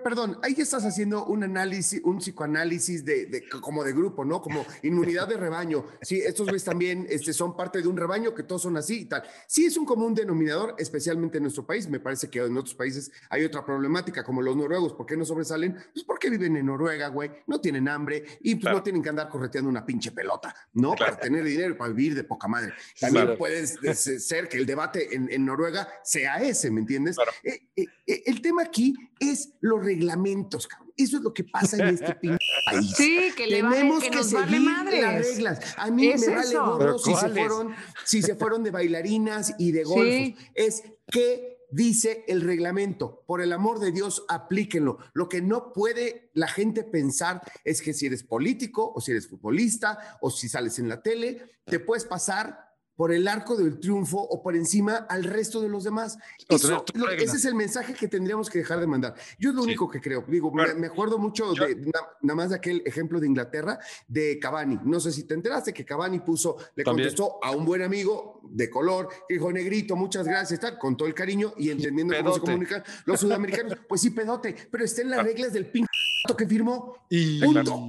perdón, ahí estás haciendo un análisis, un psicoanálisis de, como de grupo, ¿no? Como inmunidad de rebaño. Sí, estos güeyes también este, son parte de un rebaño, que todos son así y tal. Sí, es un común denominador, especialmente en nuestro país. Me parece que en otros países hay otra problemática, como los noruegos. ¿Por qué no sobresalen? Pues porque viven en Noruega, güey. No tienen hambre y pues no tienen que andar correteando una pinche pelota, ¿no? Para tener dinero y para vivir de poca madre. También puede ser que el debate en, Noruega sea ese, ¿me entiendes? Eh, eh, eh, el tema aquí es los reglamentos, cabrón. Eso es lo que pasa en este país. Sí, que le Tenemos que, seguir las reglas. A mí me vale gorro si se, fueron, si se fueron de bailarinas y de golfos. Es que dice el reglamento. Por el amor de Dios, aplíquenlo. Lo que no puede la gente pensar es que si eres político o si eres futbolista o si sales en la tele, te puedes pasar por el arco del triunfo o por encima al resto de los demás. Eso, ese es el mensaje que tendríamos que dejar de mandar. Yo es lo único que creo. Digo, me, acuerdo mucho de nada más de aquel ejemplo de Inglaterra de Cavani. No sé si te enteraste que Cavani puso, le contestó a un buen amigo de color, que dijo, negrito, muchas gracias, tal, con todo el cariño y entendiendo cómo se comunican los sudamericanos. pues sí, pedote, pero está en las reglas del pin que firmó. Y, punto.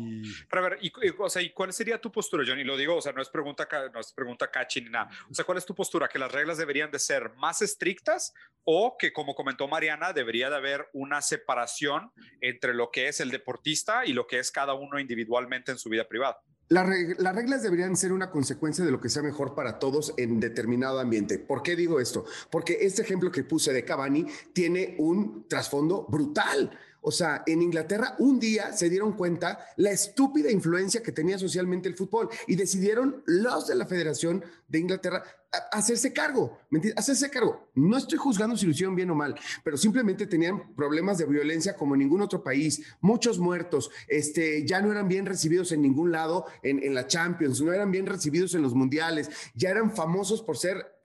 Pero a ver, y, o sea, ¿y cuál sería tu postura, Johnny? Lo digo, o sea, no es pregunta, no es pregunta cachi ni nada. O sea, ¿cuál es tu postura? ¿Que las reglas deberían de ser más estrictas o que, como comentó Mariana, debería de haber una separación entre lo que es el deportista y lo que es cada uno individualmente en su vida privada? las reglas deberían ser una consecuencia de lo que sea mejor para todos en determinado ambiente. ¿Por qué digo esto? Porque este ejemplo que puse de Cavani tiene un trasfondo brutal. O sea, en Inglaterra un día se dieron cuenta la estúpida influencia que tenía socialmente el fútbol y decidieron los de la Federación de Inglaterra hacerse cargo, Hacerse cargo. No estoy juzgando si lo hicieron bien o mal, pero simplemente tenían problemas de violencia como en ningún otro país, muchos muertos, este, ya no eran bien recibidos en ningún lado en la Champions, no eran bien recibidos en los mundiales, ya eran famosos por ser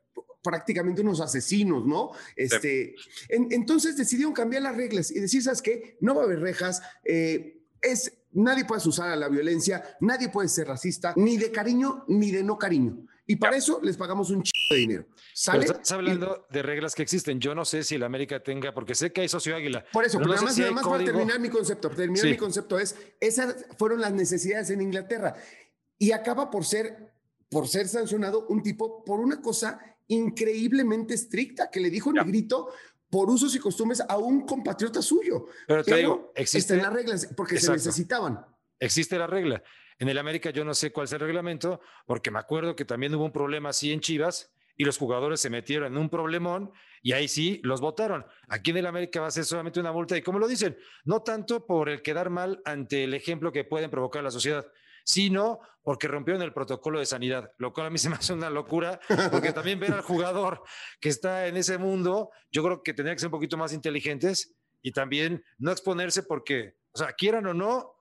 prácticamente unos asesinos, ¿no? Este, entonces decidieron cambiar las reglas y decir, ¿sabes qué? No va a haber rejas, eh, es, nadie puede usar a la violencia, nadie puede ser racista, ni de cariño ni de no cariño. Y para eso les pagamos un chico de dinero. ¿Sale? estás hablando de reglas que existen. Yo no sé si la América tenga, porque sé que hay socio águila. Por eso, pero, además, para terminar mi concepto, terminar mi concepto es, esas fueron las necesidades en Inglaterra. Y acaba por ser, por ser sancionado un tipo por una cosa increíblemente estricta que le dijo Negrito por usos y costumbres a un compatriota suyo. Pero te digo, existen las reglas porque se necesitaban. Existe la regla. En el América yo no sé cuál es el reglamento, porque me acuerdo que también hubo un problema así en Chivas y los jugadores se metieron en un problemón y ahí sí los votaron. Aquí en el América va a ser solamente una multa y como lo dicen, no tanto por el quedar mal ante el ejemplo que pueden provocar la sociedad, sino porque rompieron el protocolo de sanidad, lo cual a mí se me hace una locura, porque también ver al jugador que está en ese mundo, yo creo que tendría que ser un poquito más inteligentes y también no exponerse porque, o sea, quieran o no,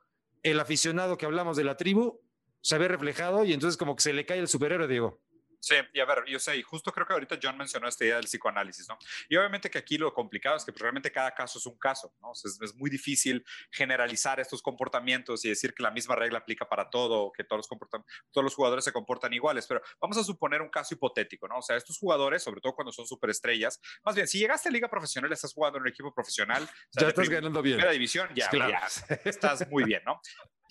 el aficionado que hablamos de la tribu se ve reflejado y entonces como que se le cae el superhéroe, Diego. Sí, y a ver, yo sé, y justo creo que ahorita John mencionó esta idea del psicoanálisis, ¿no? Y obviamente que aquí lo complicado es que pues, realmente cada caso es un caso, ¿no? es, es, muy difícil generalizar estos comportamientos y decir que la misma regla aplica para todo, o que todos los, todos los jugadores se comportan iguales, pero vamos a suponer un caso hipotético, ¿no? O sea, estos jugadores, sobre todo cuando son superestrellas, más bien, si llegaste a liga profesional, estás jugando en un equipo profesional, ya estás ganando bien. Primera división, ya, ya estás muy bien, ¿no?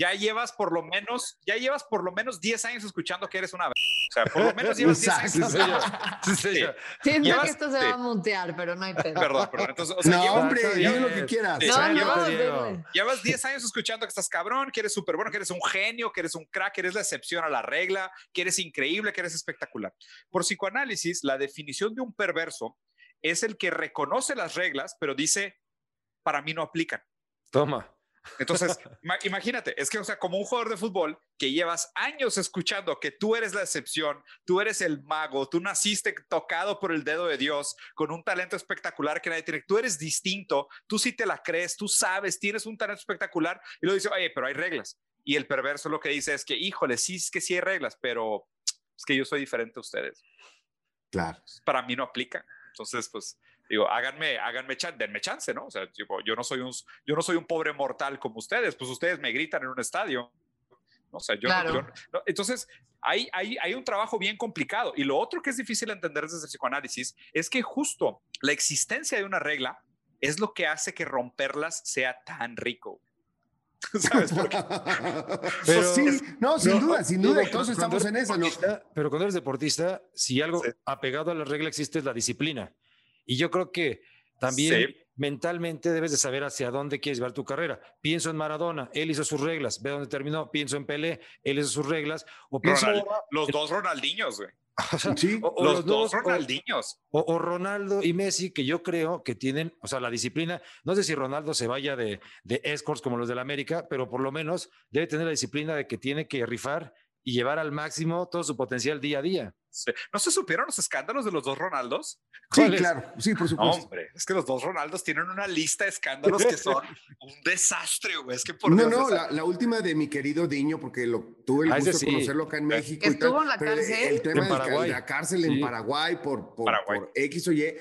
Ya llevas por lo menos, ya llevas por lo menos 10 años escuchando que eres una o sea, por lo menos llevas 10 años. Sí, sí, Siento que esto se va a montear, pero no hay pedo. Perdón, perdón. Entonces, o sea, no, llevas, hombre, dime lo que quieras. No, no, llevas 10 años escuchando que estás cabrón, que eres súper bueno, que eres un genio, que eres un crack, que eres la excepción a la regla, que eres increíble, que eres espectacular. Por psicoanálisis, la definición de un perverso es el que reconoce las reglas, pero dice, para mí no aplican. Toma. Entonces, imagínate, es que, o sea, como un jugador de fútbol que llevas años escuchando que tú eres la excepción, tú eres el mago, tú naciste tocado por el dedo de Dios, con un talento espectacular que nadie tiene, tú eres distinto, tú sí te la crees, tú sabes, tienes un talento espectacular, y lo dice, oye, pero hay reglas. Y el perverso lo que dice es que, híjole, sí es que sí hay reglas, pero es que yo soy diferente a ustedes. Claro. Para mí no aplica. Entonces, pues, digo, háganme, háganme, denme chance, ¿no? O sea, yo no soy un, yo no soy un pobre mortal como ustedes, pues ustedes me gritan en un estadio. ¿no? O sea, yo, entonces, hay, hay, hay, un trabajo bien complicado. Y lo otro que es difícil entender desde el psicoanálisis es que justo la existencia de una regla es lo que hace que romperlas sea tan rico. ¿Sabes por qué? pero, sí, no, sin duda, sin duda, todos estamos en eso. ¿no? Pero cuando eres deportista, si algo apegado a la regla existe es la disciplina. Y yo creo que también mentalmente debes de saber hacia dónde quieres llevar tu carrera. Pienso en Maradona, él hizo sus reglas, ve dónde terminó, pienso en Pelé, él hizo sus reglas. O pienso los dos Ronaldinhos, güey. sí, o, los, dos Ronaldinhos. O, Ronaldo y Messi, que yo creo que tienen, o sea, la disciplina, no sé si Ronaldo se vaya de, de escorts como los del América, pero por lo menos debe tener la disciplina de que tiene que rifar y llevar al máximo todo su potencial día a día. ¿No se supieron los escándalos de los dos Ronaldos? Sí, claro, sí, por supuesto. hombre, es que los dos Ronaldos tienen una lista de escándalos que son un desastre, güey. Es que por No, no, la, última de mi querido Diño, porque lo, tuve el ah, gusto de conocerlo acá en México. Estuvo en la cárcel. El, tema de la cárcel en Paraguay por, por, por X o Y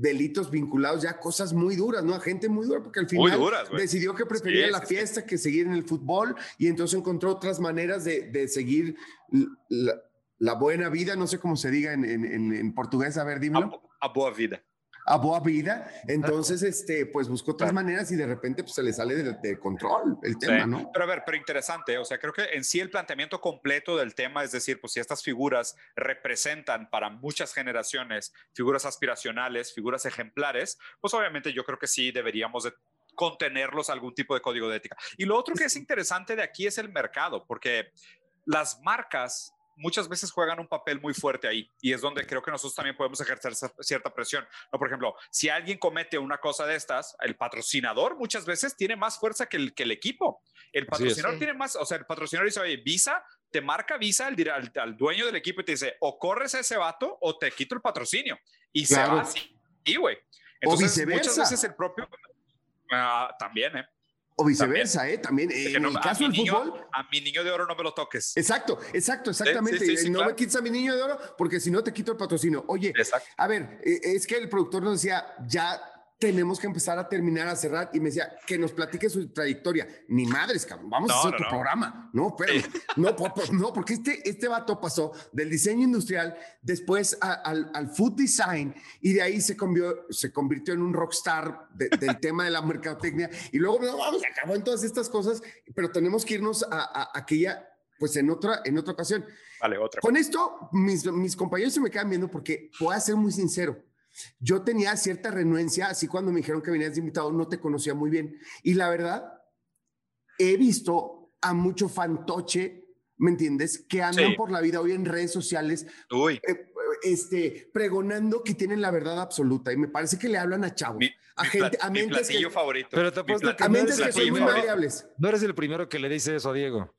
delitos vinculados ya a cosas muy duras, ¿no? A gente muy dura, porque al final decidió que prefería la fiesta que seguir en el fútbol y entonces encontró otras maneras de, de seguir la, buena vida, no sé cómo se diga en, en, en portugués, a ver, dímelo. A, a boa vida a boa vida. Entonces, este, pues buscó otras maneras y de repente pues, se le sale de, control el tema, ¿no? Pero a ver, pero interesante, o sea, creo que en sí el planteamiento completo del tema, es decir, pues si estas figuras representan para muchas generaciones figuras aspiracionales, figuras ejemplares, pues obviamente yo creo que sí deberíamos de contenerlos algún tipo de código de ética. Y lo otro que es interesante de aquí es el mercado, porque las marcas muchas veces juegan un papel muy fuerte ahí y es donde creo que nosotros también podemos ejercer cierta presión. ¿no? Por ejemplo, si alguien comete una cosa de estas, el patrocinador muchas veces tiene más fuerza que el, que el equipo. El patrocinador tiene más, o sea, el patrocinador dice, oye, Visa, te marca Visa al, al, dueño del equipo y te dice, o corres a ese vato o te quito el patrocinio. Y se va así, güey. Entonces, muchas veces el propio... Ah, también, ¿eh? O viceversa, ¿eh? También, en el caso del fútbol. A mi niño de oro no me lo toques. Exacto, exacto, exactamente. no me quites a mi niño de oro porque si no te quito el patrocinio. Oye, a ver, eh, es que el productor nos decía, ya tenemos que empezar a terminar, a cerrar. Y me decía, que nos platique su trayectoria. Ni madres, cabrón, vamos a hacer otro programa. No, pero no, no, porque este, este vato pasó del diseño industrial después al, al, food design y de ahí se, convirtió, se convirtió en un rockstar del tema de la mercadotecnia. Y luego, no, vamos, acabó en todas estas cosas, pero tenemos que irnos a, aquella, pues en otra, en otra ocasión. Vale, otra. Con esto, mis, mis compañeros se me quedan viendo porque voy a ser muy sincero yo tenía cierta renuencia, así cuando me dijeron que venías de invitado, no te conocía muy bien. Y la verdad, he visto a mucho fantoche, ¿me entiendes? Que andan por la vida hoy en redes sociales. Eh, este, pregonando que tienen la verdad absoluta y me parece que le hablan a chavos, a gente, a mentes que, favorito. Pero te apuesto que, a mentes que son muy variables. No eres el primero que le dice eso a Diego.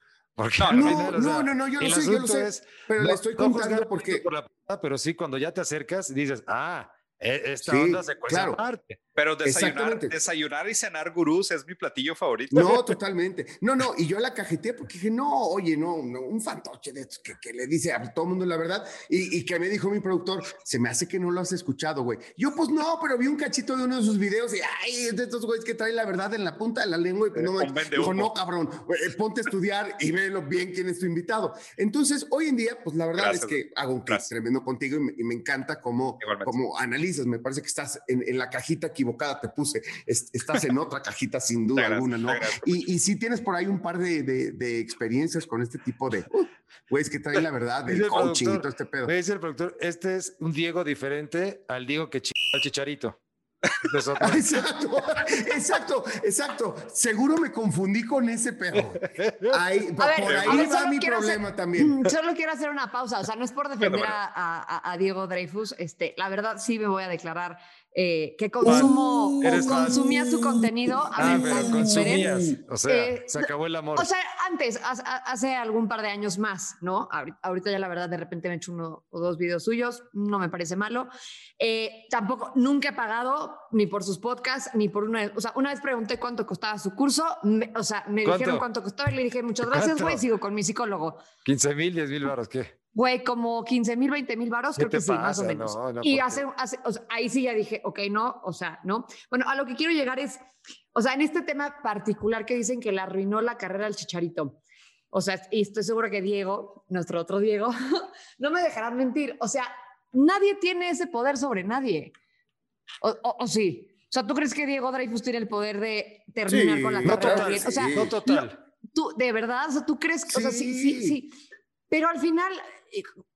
no, no, no, no, yo lo sé, yo lo sé, pero le estoy contando porque... Por la, pero sí, cuando ya te acercas, dices, ah, Esta Sí, onda se cuece claro. aparte. Pero desayunar, desayunar y cenar gurús es mi platillo favorito. No, totalmente. No, no, y yo la cajeteé porque dije, no, oye, no, no, un fantoche de estos que, que le dice a todo el mundo la verdad y, y que me dijo mi productor, se me hace que no lo has escuchado, güey. Yo, pues no, pero vi un cachito de uno de sus videos y, ay, de estos güeyes que traen la verdad en la punta de la lengua y pues no, Eh, dijo, no, cabrón, güey, eh, ponte a estudiar y velo bien quién es tu invitado. Entonces, hoy en día, pues la verdad Gracias, es que hago un gracias. tremendo contigo y me, y me encanta cómo, Igualmente. cómo Me parece que estás en, en la cajita equivocada, te puse. Es- estás en otra cajita sin duda alguna, ¿no? Y, y sí tienes por ahí un par de, de- de experiencias con este tipo de uh, güeyes que traen la verdad del coaching y todo este pedo. Me dice el productor, este es un Diego diferente al Diego que al chicharito. Exacto, exacto, exacto. Seguro me confundí con ese pedo. Ahí, A ver, por a ahí ver, va mi hacer- problema también. Solo quiero hacer una pausa, o sea, no es por defender bueno. a, a- a Diego Dreyfus, este, la verdad sí me voy a declarar eh, que consumo Uh, o eres fan. consumía su contenido. A Ah, ver, pero consumías. O sea, Eh, se acabó el amor. O sea, antes, hace, algún par de años más, ¿no? Ahorita, ya la verdad de repente me he hecho uno o dos videos suyos, no me parece malo. Eh, tampoco, nunca he pagado ni por sus podcasts, ni por una... O sea, una vez pregunté cuánto costaba su curso, me- o sea, me ¿Cuánto? dijeron cuánto costaba y le dije, muchas gracias, güey, sigo con mi psicólogo. 15 mil, 10 mil baros, ¿qué? Güey, como 15 mil, 20 mil varos, ¿Qué creo que sí, más o menos. No, no, y ¿por hace, hace- o sea, ahí sí ya dije, ok, no, o sea, no. Bueno, a lo que quiero llegar es, o sea, en este tema particular que dicen que le arruinó la carrera al Chicharito. O sea, y estoy seguro que Diego, nuestro otro Diego, no me dejarán mentir. O sea, nadie tiene ese poder sobre nadie. O, o- o sí. O sea, ¿tú crees que Diego Dreyfus tiene el poder de terminar Sí, con la no carrera total? O sea, sí. No total. tú, de verdad, o sea, tú crees que, o sea, sí, sí, Sí. Pero al final,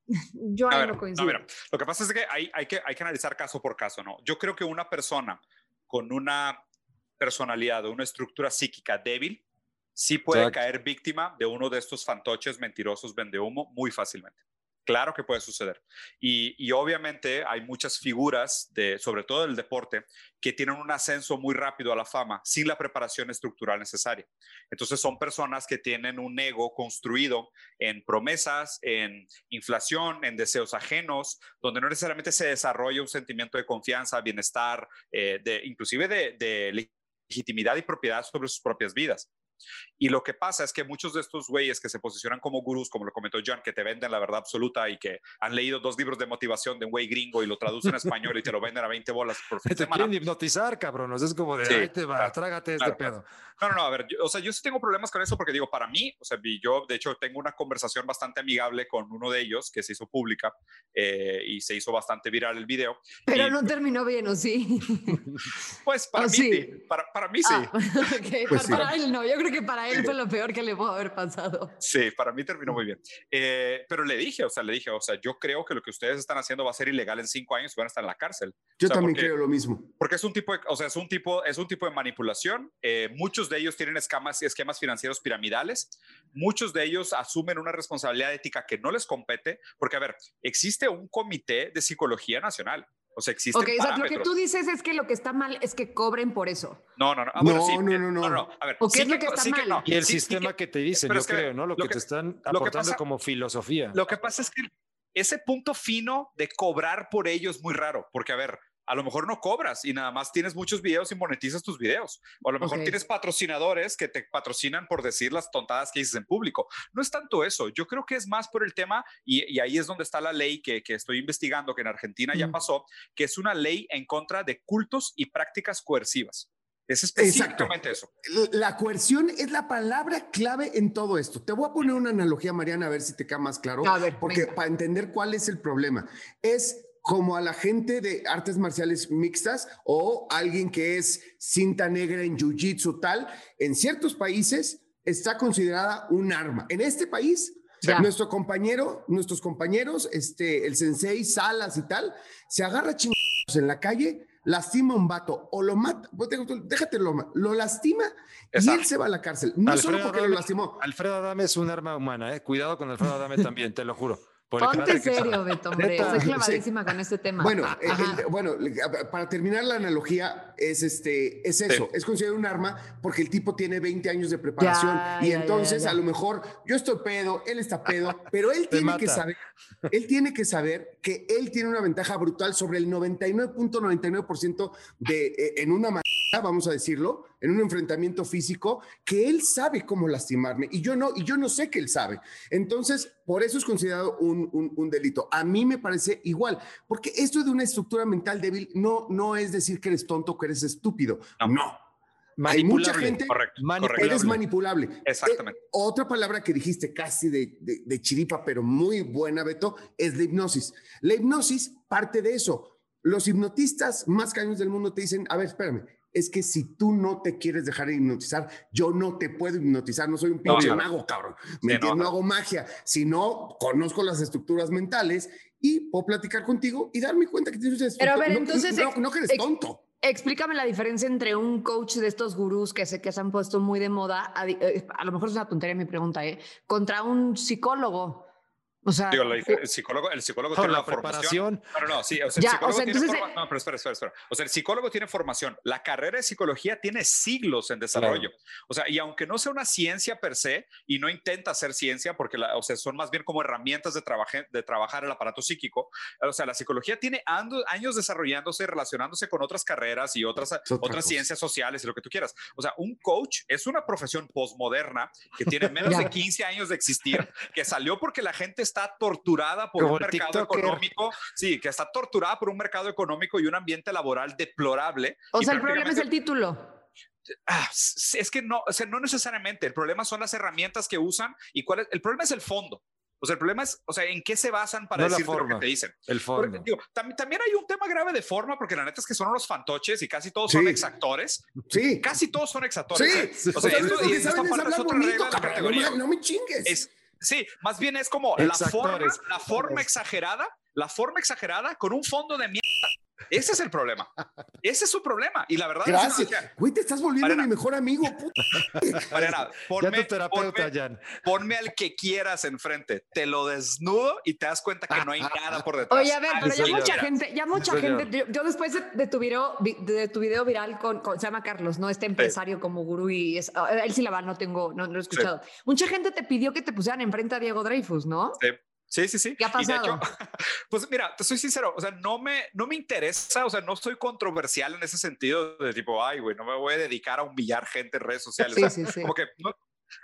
yo A ahí ver, no no, coincido. mira, lo que pasa es que hay, hay que hay que analizar caso por caso, ¿no? Yo creo que una persona con una personalidad o una estructura psíquica débil sí puede Exacto. caer víctima de uno de estos fantoches mentirosos vendehumo muy fácilmente. Claro que puede suceder. Y, obviamente hay muchas figuras, sobre todo del deporte, que tienen un ascenso muy rápido a la fama sin la preparación estructural necesaria. Entonces son personas que tienen un ego construido en promesas, en inflación, en deseos ajenos, donde no necesariamente se desarrolla un sentimiento de confianza, bienestar, eh, inclusive de legitimidad y propiedad sobre sus propias vidas. Y lo que pasa es que muchos de estos güeyes que se posicionan como gurús, como lo comentó John, que te venden la verdad absoluta y que han leído dos libros de motivación de un güey gringo y lo traducen a español y te lo venden a 20 bolas por fin Te semana. quieren hipnotizar, cabrón. Es como de, Sí, ahí te va, claro, trágate claro, este pedo. No, no, no, a ver, yo, o sea, yo sí tengo problemas con eso porque digo, para mí, o sea, yo de hecho tengo una conversación bastante amigable con uno de ellos que se hizo pública eh, y se hizo bastante viral el video. Pero y, no terminó bien, ¿o sí? Pues para ¿o mí sí? para, para mí sí. Ah, ok, Pues para, sí. para él no. Yo creo que para él fue lo peor que le pudo haber pasado. Sí, para mí terminó muy bien. Eh, pero le dije, o sea, le dije, o sea, yo creo que lo que ustedes están haciendo va a ser ilegal en cinco años y van a estar en la cárcel. Yo O sea, también porque- creo lo mismo. Porque es un tipo de, o sea, es un tipo, es un tipo de manipulación. Eh, muchos de ellos tienen escamas, esquemas financieros piramidales. Muchos de ellos asumen una responsabilidad ética que no les compete. Porque, a ver, existe un comité de psicología nacional. O sea, existen Ok, o sea, lo que parámetros. tú dices es que lo que está mal es que cobren por eso. No, no, no. Ah, No, bueno, sí, no, eh, no, no. A ver, ¿O qué sí es lo que está sí mal? no. Y el Sí, sí sistema que- que te dicen, yo es que, creo, ¿no? Lo, lo que, que- te están que aportando pasa- como filosofía. Lo que pasa es que ese punto fino de cobrar por ello es muy raro, porque a ver, a lo mejor no cobras y nada más tienes muchos videos y monetizas tus videos. O a lo mejor tienes patrocinadores que te patrocinan por decir las tontadas que dices en público. No es tanto eso. Yo creo que es más por el tema, y, y ahí es donde está la ley que, que estoy investigando, que en Argentina ya Mm. pasó, que es una ley en contra de cultos y prácticas coercivas. Es Exacto. específicamente eso. La coerción es la palabra clave en todo esto. Te voy a poner una analogía, Mariana, a ver si te queda más claro. A ver, porque venga. para entender cuál es el problema, es como a la gente de artes marciales mixtas o alguien que es cinta negra en jiu-jitsu tal, en ciertos países está considerada un arma. En este país, Ya. nuestro compañero, nuestros compañeros, este, el sensei, Salas y tal, se agarra chingados en la calle, lastima a un vato o lo mata, pues, déjate- lo, lo lastima y él se va a la cárcel. No solo porque lo lastimó. Alfredo Adame es un arma humana, ¿eh? Cuidado con Alfredo Adame también, te lo juro. Por Ponte serio, Beto, hombre. Estoy clavadísima con este tema. Bueno, eh, el- bueno, para terminar la analogía, es, este, es eso, es considerado un arma porque el tipo tiene 20 años de preparación y entonces a lo mejor yo estoy pedo, él está pedo, pero él tiene que saber, él tiene que saber que él tiene una ventaja brutal sobre el 99.99% de eh, en una vamos a decirlo, en un enfrentamiento físico, que él sabe cómo lastimarme y yo no, y yo no sé que él sabe. Entonces, por eso es considerado un, un, delito. A mí me parece igual, porque esto de una estructura mental débil no, no es decir que eres tonto, que eres estúpido. No. Hay mucha gente correcto, eres manipulable. Exactamente. Eh, otra palabra que dijiste casi de, de, de chiripa, pero muy buena, Beto, es la hipnosis. La hipnosis parte de eso. Los hipnotistas más caños del mundo te dicen, a ver, espérame, es que si tú no te quieres dejar hipnotizar, yo no te puedo hipnotizar, no soy un pinche mago, cabrón. Me no, hago magia, sino conozco las estructuras mentales y puedo platicar contigo y darme cuenta que tienes Pero a ver, entonces no, que eres tonto. Explícame la diferencia entre un coach de estos gurús que sé que se han puesto muy de moda, a, eh, a lo mejor es una tontería mi pregunta, ¿eh? contra un psicólogo. O sea, el psicólogo, el psicólogo tiene la formación. No, no, sí, o sea, el psicólogo tiene formación. No, pero espera, espera, espera. O sea, el psicólogo tiene formación. La carrera de psicología tiene siglos en desarrollo. O sea, y aunque no sea una ciencia per se y no intenta ser ciencia, porque la, o sea, son más bien como herramientas de, trabajar de trabajar el aparato psíquico, o sea, la psicología tiene años desarrollándose, relacionándose con otras carreras y otras, otras ciencias sociales y lo que tú quieras. O sea, un coach es una profesión postmoderna que tiene menos de 15 años de existir, que salió porque la gente está torturada por un mercado económico, sí, que está torturada por un mercado económico y un ambiente laboral deplorable. O sea, el problema es el título. Ah, es que no, o sea, no necesariamente. El problema son las herramientas que usan y cuál es, el problema es el fondo. O sea, el problema es, o sea, ¿en qué se basan para decir lo que te dicen? El fondo. también, también, hay un tema grave de forma, porque la neta es que son unos fantoches y casi todos son exactores. Sí. Casi todos son exactores. Sí. O sea, esto, es otra regla de la categoría. No me chingues. Es, Sí, más bien es como la forma, la forma exagerada, la forma exagerada con un fondo de mierda. Ese es el problema. Ese es su problema. Y la verdad Gracias. Güey, te estás volviendo mi mejor amigo. Mariana, ponme, ya terapeuta, ponme, ponme, al que quieras enfrente. Te lo desnudo y te das cuenta que no hay nada por detrás. Oye, a ver, pero ya mucha gente, ya mucha gente. Yo, después de, tu video, de tu video viral con, se llama Carlos, ¿no? Este empresario como gurú y es, él sí la va, no tengo, no, lo he escuchado. Mucha gente te pidió que te pusieran enfrente a Diego Dreyfus, ¿no? Sí. Sí, sí, sí. ¿Qué ha pasado? pues mira, te soy sincero, o sea, no me, no me interesa, o sea, no soy controversial en ese sentido de tipo, ay, güey, no me voy a dedicar a humillar gente en redes sociales. Sí, sí, sí. Como que no,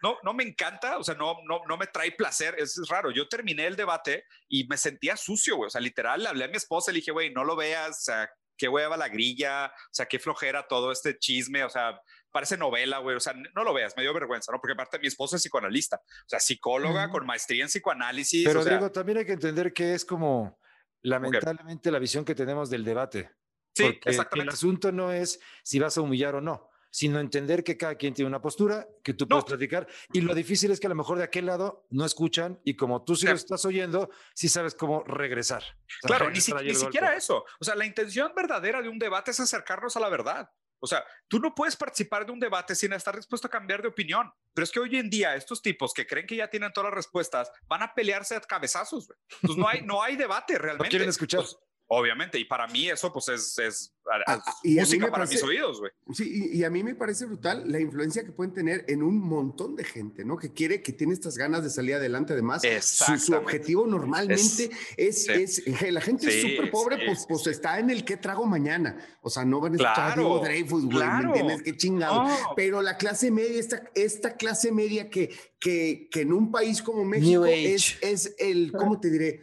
no, no me encanta, o sea, no, no, no me trae placer, es, raro. Yo terminé el debate y me sentía sucio, güey, o sea, literal, le hablé a mi esposa y le dije, güey, no lo veas, o sea, qué hueva la grilla, o sea, qué flojera todo este chisme, o sea, parece novela, güey. O sea, no lo veas, me dio vergüenza, ¿no? Porque aparte mi esposa es psicoanalista, o sea, psicóloga con maestría en psicoanálisis. Pero digo, también hay que entender que es como lamentablemente la visión que tenemos del debate. Sí, exactamente. El asunto no es si vas a humillar o no, sino entender que cada quien tiene una postura, que tú puedes platicar. Y lo difícil es que a lo mejor de aquel lado no escuchan y como tú sí lo estás oyendo, sí sabes cómo regresar. claro, ni, ni siquiera eso. O sea, la intención verdadera de un debate es acercarnos a la verdad. O sea, tú no puedes participar de un debate sin estar dispuesto a cambiar de opinión. Pero es que hoy en día estos tipos que creen que ya tienen todas las respuestas van a pelearse a cabezazos. Entonces no hay, no hay debate realmente. No quieren escuchar. Obviamente, y para mí eso pues es, es, ah, música para mis oídos, güey. Sí, y, a mí me parece brutal la influencia que pueden tener en un montón de gente, ¿no? Que quiere, que tiene estas ganas de salir adelante. Además, su, su, objetivo normalmente es, es, la gente es súper pobre, pues, pues está en el qué trago mañana. O sea, no van a escuchar claro, a Dreyfus, güey, ¿me entiendes? Qué chingado. Pero la clase media, esta, esta clase media que, que, que en un país como México es, es el, ¿cómo te diré?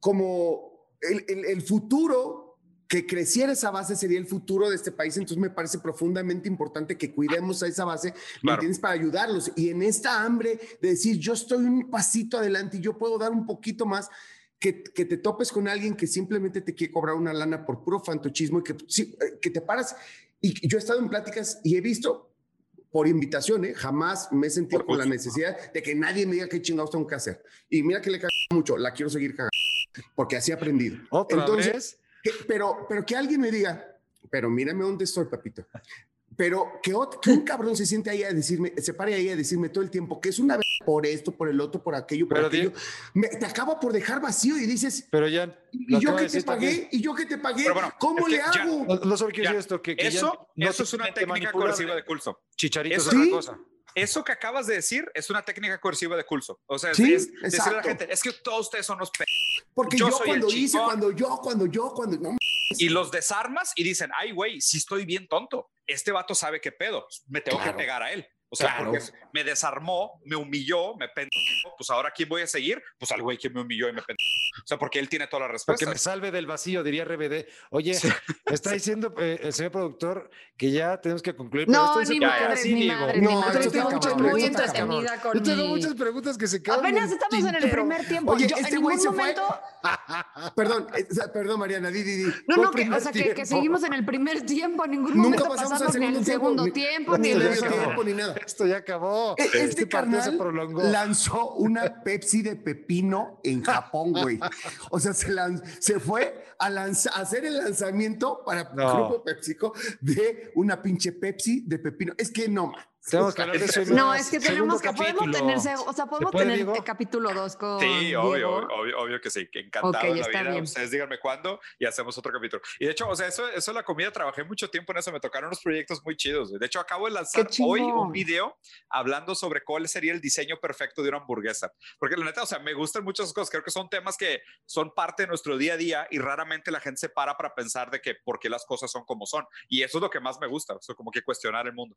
Como el, futuro que creciera esa base sería el futuro de este país. Entonces me parece profundamente importante que cuidemos a esa base, ¿me entiendes? Para ayudarlos. Y en esta hambre de decir, yo estoy un pasito adelante y yo puedo dar un poquito más, que, que te topes con alguien que simplemente te quiere cobrar una lana por puro fantochismo y que, eh, que te paras. Y yo he estado en pláticas y he visto por invitación, ¿eh? jamás me he sentido con la necesidad de que nadie me diga qué chingados tengo que hacer. Y mira que le cago mucho, la quiero seguir cagando porque así he aprendido. ¿Otra Entonces, pero, pero que alguien me diga, pero mírame dónde estoy, papito. pero que, otro, que un cabrón se siente ahí a decirme, se pare ahí a decirme todo el tiempo que es una vez por esto, por el otro, por aquello, por Pero aquello, me- te acaba por dejar vacío y dices, Pero ya. ¿y yo que te pagué? también. ¿Y yo que te pagué? Bueno, ¿Cómo que le ya- hago? No, no solo quiero Ya, decir esto, que, que ya Eso, no eso es una técnica coerciva de Culso. Chicharito es otra Sí. cosa. Eso que acabas de decir es una técnica coerciva de Culso. O sea, es, Sí, es decirle a la gente, es que todos ustedes son los pe Porque yo yo, cuando hice, cuando yo, cuando yo, cuando no, y los desarmas y dicen, ay, güey, sí estoy bien tonto. Este vato sabe qué pedo. Me tengo Claro. que pegar a él. O sea, Claro. porque me desarmó, me humilló, me pendejo. Pues ahora, ¿quién voy a seguir? Pues al güey que me humilló y me pendejo. O sea, porque él tiene todas las Para que me salve del vacío, diría RBD. Oye, me está diciendo eh, el señor productor que ya tenemos que concluir. pero No, esto ni así, ni madres, No, madres. está Estoy cabrón, muy entretenida Yo con tengo muchas preguntas que se quedan. Apenas estamos en el primer tiempo. Oye, Yo este güey fue. momento. Perdón, eh, perdón, Mariana, di, di, di. No, ¿Cuál no, que, o sea, que, seguimos en el primer tiempo. En ningún Nunca momento pasamos pasamos ni segundo el tiempo, segundo ni- tiempo, ni el tiempo, ni nada. Esto ya acabó. Este, Este partido se prolongó. lanzó una Pepsi de pepino en Japón, güey. O sea, se, se fue a, lanza- a hacer el lanzamiento para No. Grupo PepsiCo de una pinche Pepsi de pepino. Es que no, ma. Tenemos que hablar de eso. No, es que tenemos que podemos capítulo. tener, seg- o sea, podemos puede, tener Diego? el capítulo 2 con Sí, Diego. obvio, obvio, obvio que sí, que encantado Ok, en la está vida. bien. Ustedes díganme cuándo y hacemos otro capítulo. Y de hecho, o sea, eso, eso la comida, trabajé mucho tiempo en eso, me tocaron unos proyectos muy chidos. De hecho, acabo de lanzar hoy un video hablando sobre cuál sería el diseño perfecto de una hamburguesa. Porque la neta, o sea, me gustan muchas cosas, creo que son temas que son parte de nuestro día a día y raramente la gente se para para pensar de que por qué las cosas son como son. Y eso es lo que más me gusta, o sea, como que cuestionar el mundo.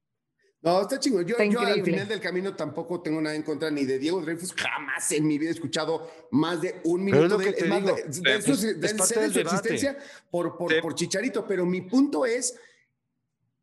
No, está chingo. Yo, Está yo al final del camino tampoco tengo nada en contra ni de Diego Dreyfus. Jamás en mi vida he escuchado más de un Pero es minuto lo de, que él. te Es más, digo. de- de Sí, su- existencia por, por, Sí. por Chicharito. Pero mi punto es,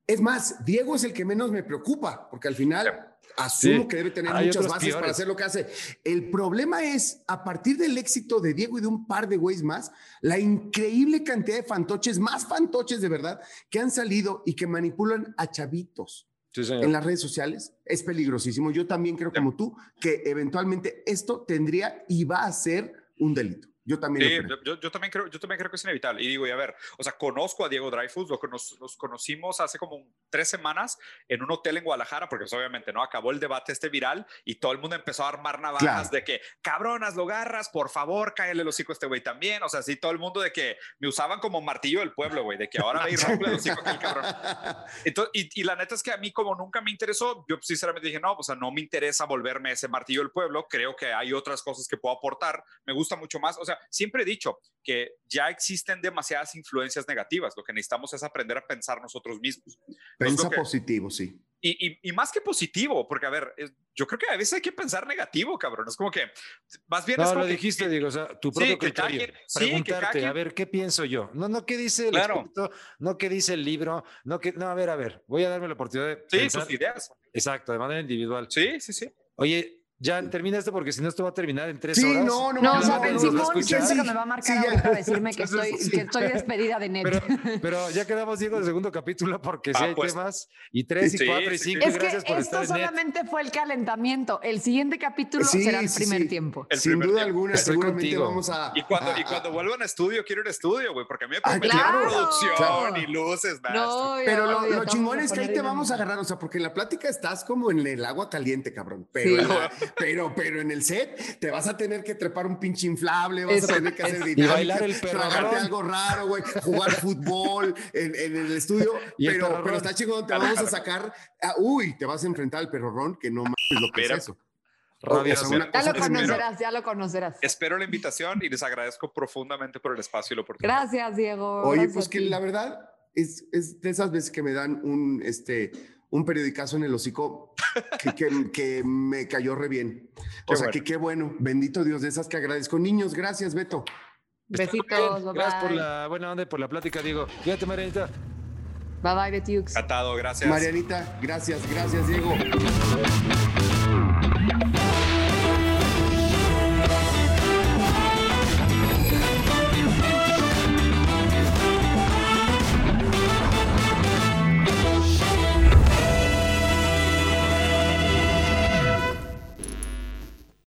es más, Diego es el que menos me preocupa, porque al final asumo Sí. que debe tener Hay muchas bases para hacer lo que hace. El problema es, a partir del éxito de Diego y de un par de güeyes más, la increíble cantidad de fantoches, más fantoches de verdad, que han salido y que manipulan a chavitos Sí, señor. en las redes sociales es peligrosísimo. Yo también creo, como tú, que eventualmente esto tendría y va a ser un delito. Yo también Sí, creo. yo, yo- también creo, yo también creo que es inevitable. Y digo, y a ver, o sea, conozco a Diego Dreyfus, lo que nos, nos conocimos hace como un- tres semanas en un hotel en Guadalajara, porque pues, obviamente no acabó el debate este viral y todo el mundo empezó a armar navajas Claro. de que, cabronas, lo garras, por favor, cállale el hocico a este güey también. O sea, sí, todo el mundo de que me usaban como martillo del pueblo, güey, de que ahora y rompe el hocico aquel cabrón. Entonces, y, y la neta es que a mí como nunca me interesó, yo sinceramente dije, no, o sea, no me interesa volverme ese martillo del pueblo, creo que hay otras cosas que puedo aportar, me gusta mucho más, o sea, siempre he dicho que ya existen demasiadas influencias negativas, lo que necesitamos es aprender a pensar nosotros mismos. Pensa lo que- positivo, sí. Y, y- y más que positivo, porque a ver, es- yo creo que a veces hay que pensar negativo, cabrón, es como que, más bien es No, como lo que- dijiste, digo, o sea, tu Sí, propio que cada criterio. quien- sí, que Preguntarte, quien- a ver, ¿qué pienso yo? No, no, ¿qué dice el Claro. experto? No, ¿qué dice el libro? No, que, no, a ver, a ver, voy a darme la oportunidad de Sí, pensar. sus ideas. Exacto, de manera individual. Sí, sí, sí. Oye, ya termina esto porque si no esto va a terminar en tres Sí, horas. no, no, No, no, sea, no, Simón no, siento sí, que me va a marcar sí, ya. ahorita a decirme que Entonces, estoy, sí. que estoy despedida de net. Pero, pero ya quedamos, Diego, del segundo capítulo porque sí Ah, hay pues. temas. Y tres, y Sí, cuatro, y sí, cinco. sí. y es que gracias por esto estar net. solamente fue el calentamiento. El siguiente capítulo Sí, será el sí, primer sí. tiempo. El Sin primer duda tiempo. alguna, Estoy seguramente contigo. vamos a. Y cuando, a- y cuando a- vuelvan a estudio, quiero ir a estudio, güey, porque a mí me Ah, prometieron claro, producción claro. y luces, nada. Pero lo, chingón es que ahí te vamos a agarrar, o sea, porque en la plática estás como en el agua caliente, cabrón. Pero, Sí. Pero, pero en el set te vas a tener que trepar un pinche inflable, vas Eso, a tener que hacer eso. dinámicas, bailar el tragarte algo raro, güey, jugar fútbol en, en el estudio. Y el pero, perrorrón. pero está chingón, te Claro, vamos a sacar. ah, uy, te vas a enfrentar al perrorrón, que no mames lo que es eso. Radio O sea. Ya lo conocerás, ya lo conocerás. Espero la invitación y les agradezco profundamente por el espacio y la oportunidad. Gracias, Diego. Oye, gracias pues que la verdad es, es de esas veces que me dan un, este, un periodicazo en el hocico que, que- que me cayó re bien. O Qué sea, bueno. que qué bueno. Bendito Dios, de esas que agradezco. Niños, gracias, Beto. Besitos, bye Gracias por la buena onda y por la plática, Diego. Cuídate, Marianita. Bye bye, Betiux. Encantado, gracias. Marianita, gracias, gracias, Diego.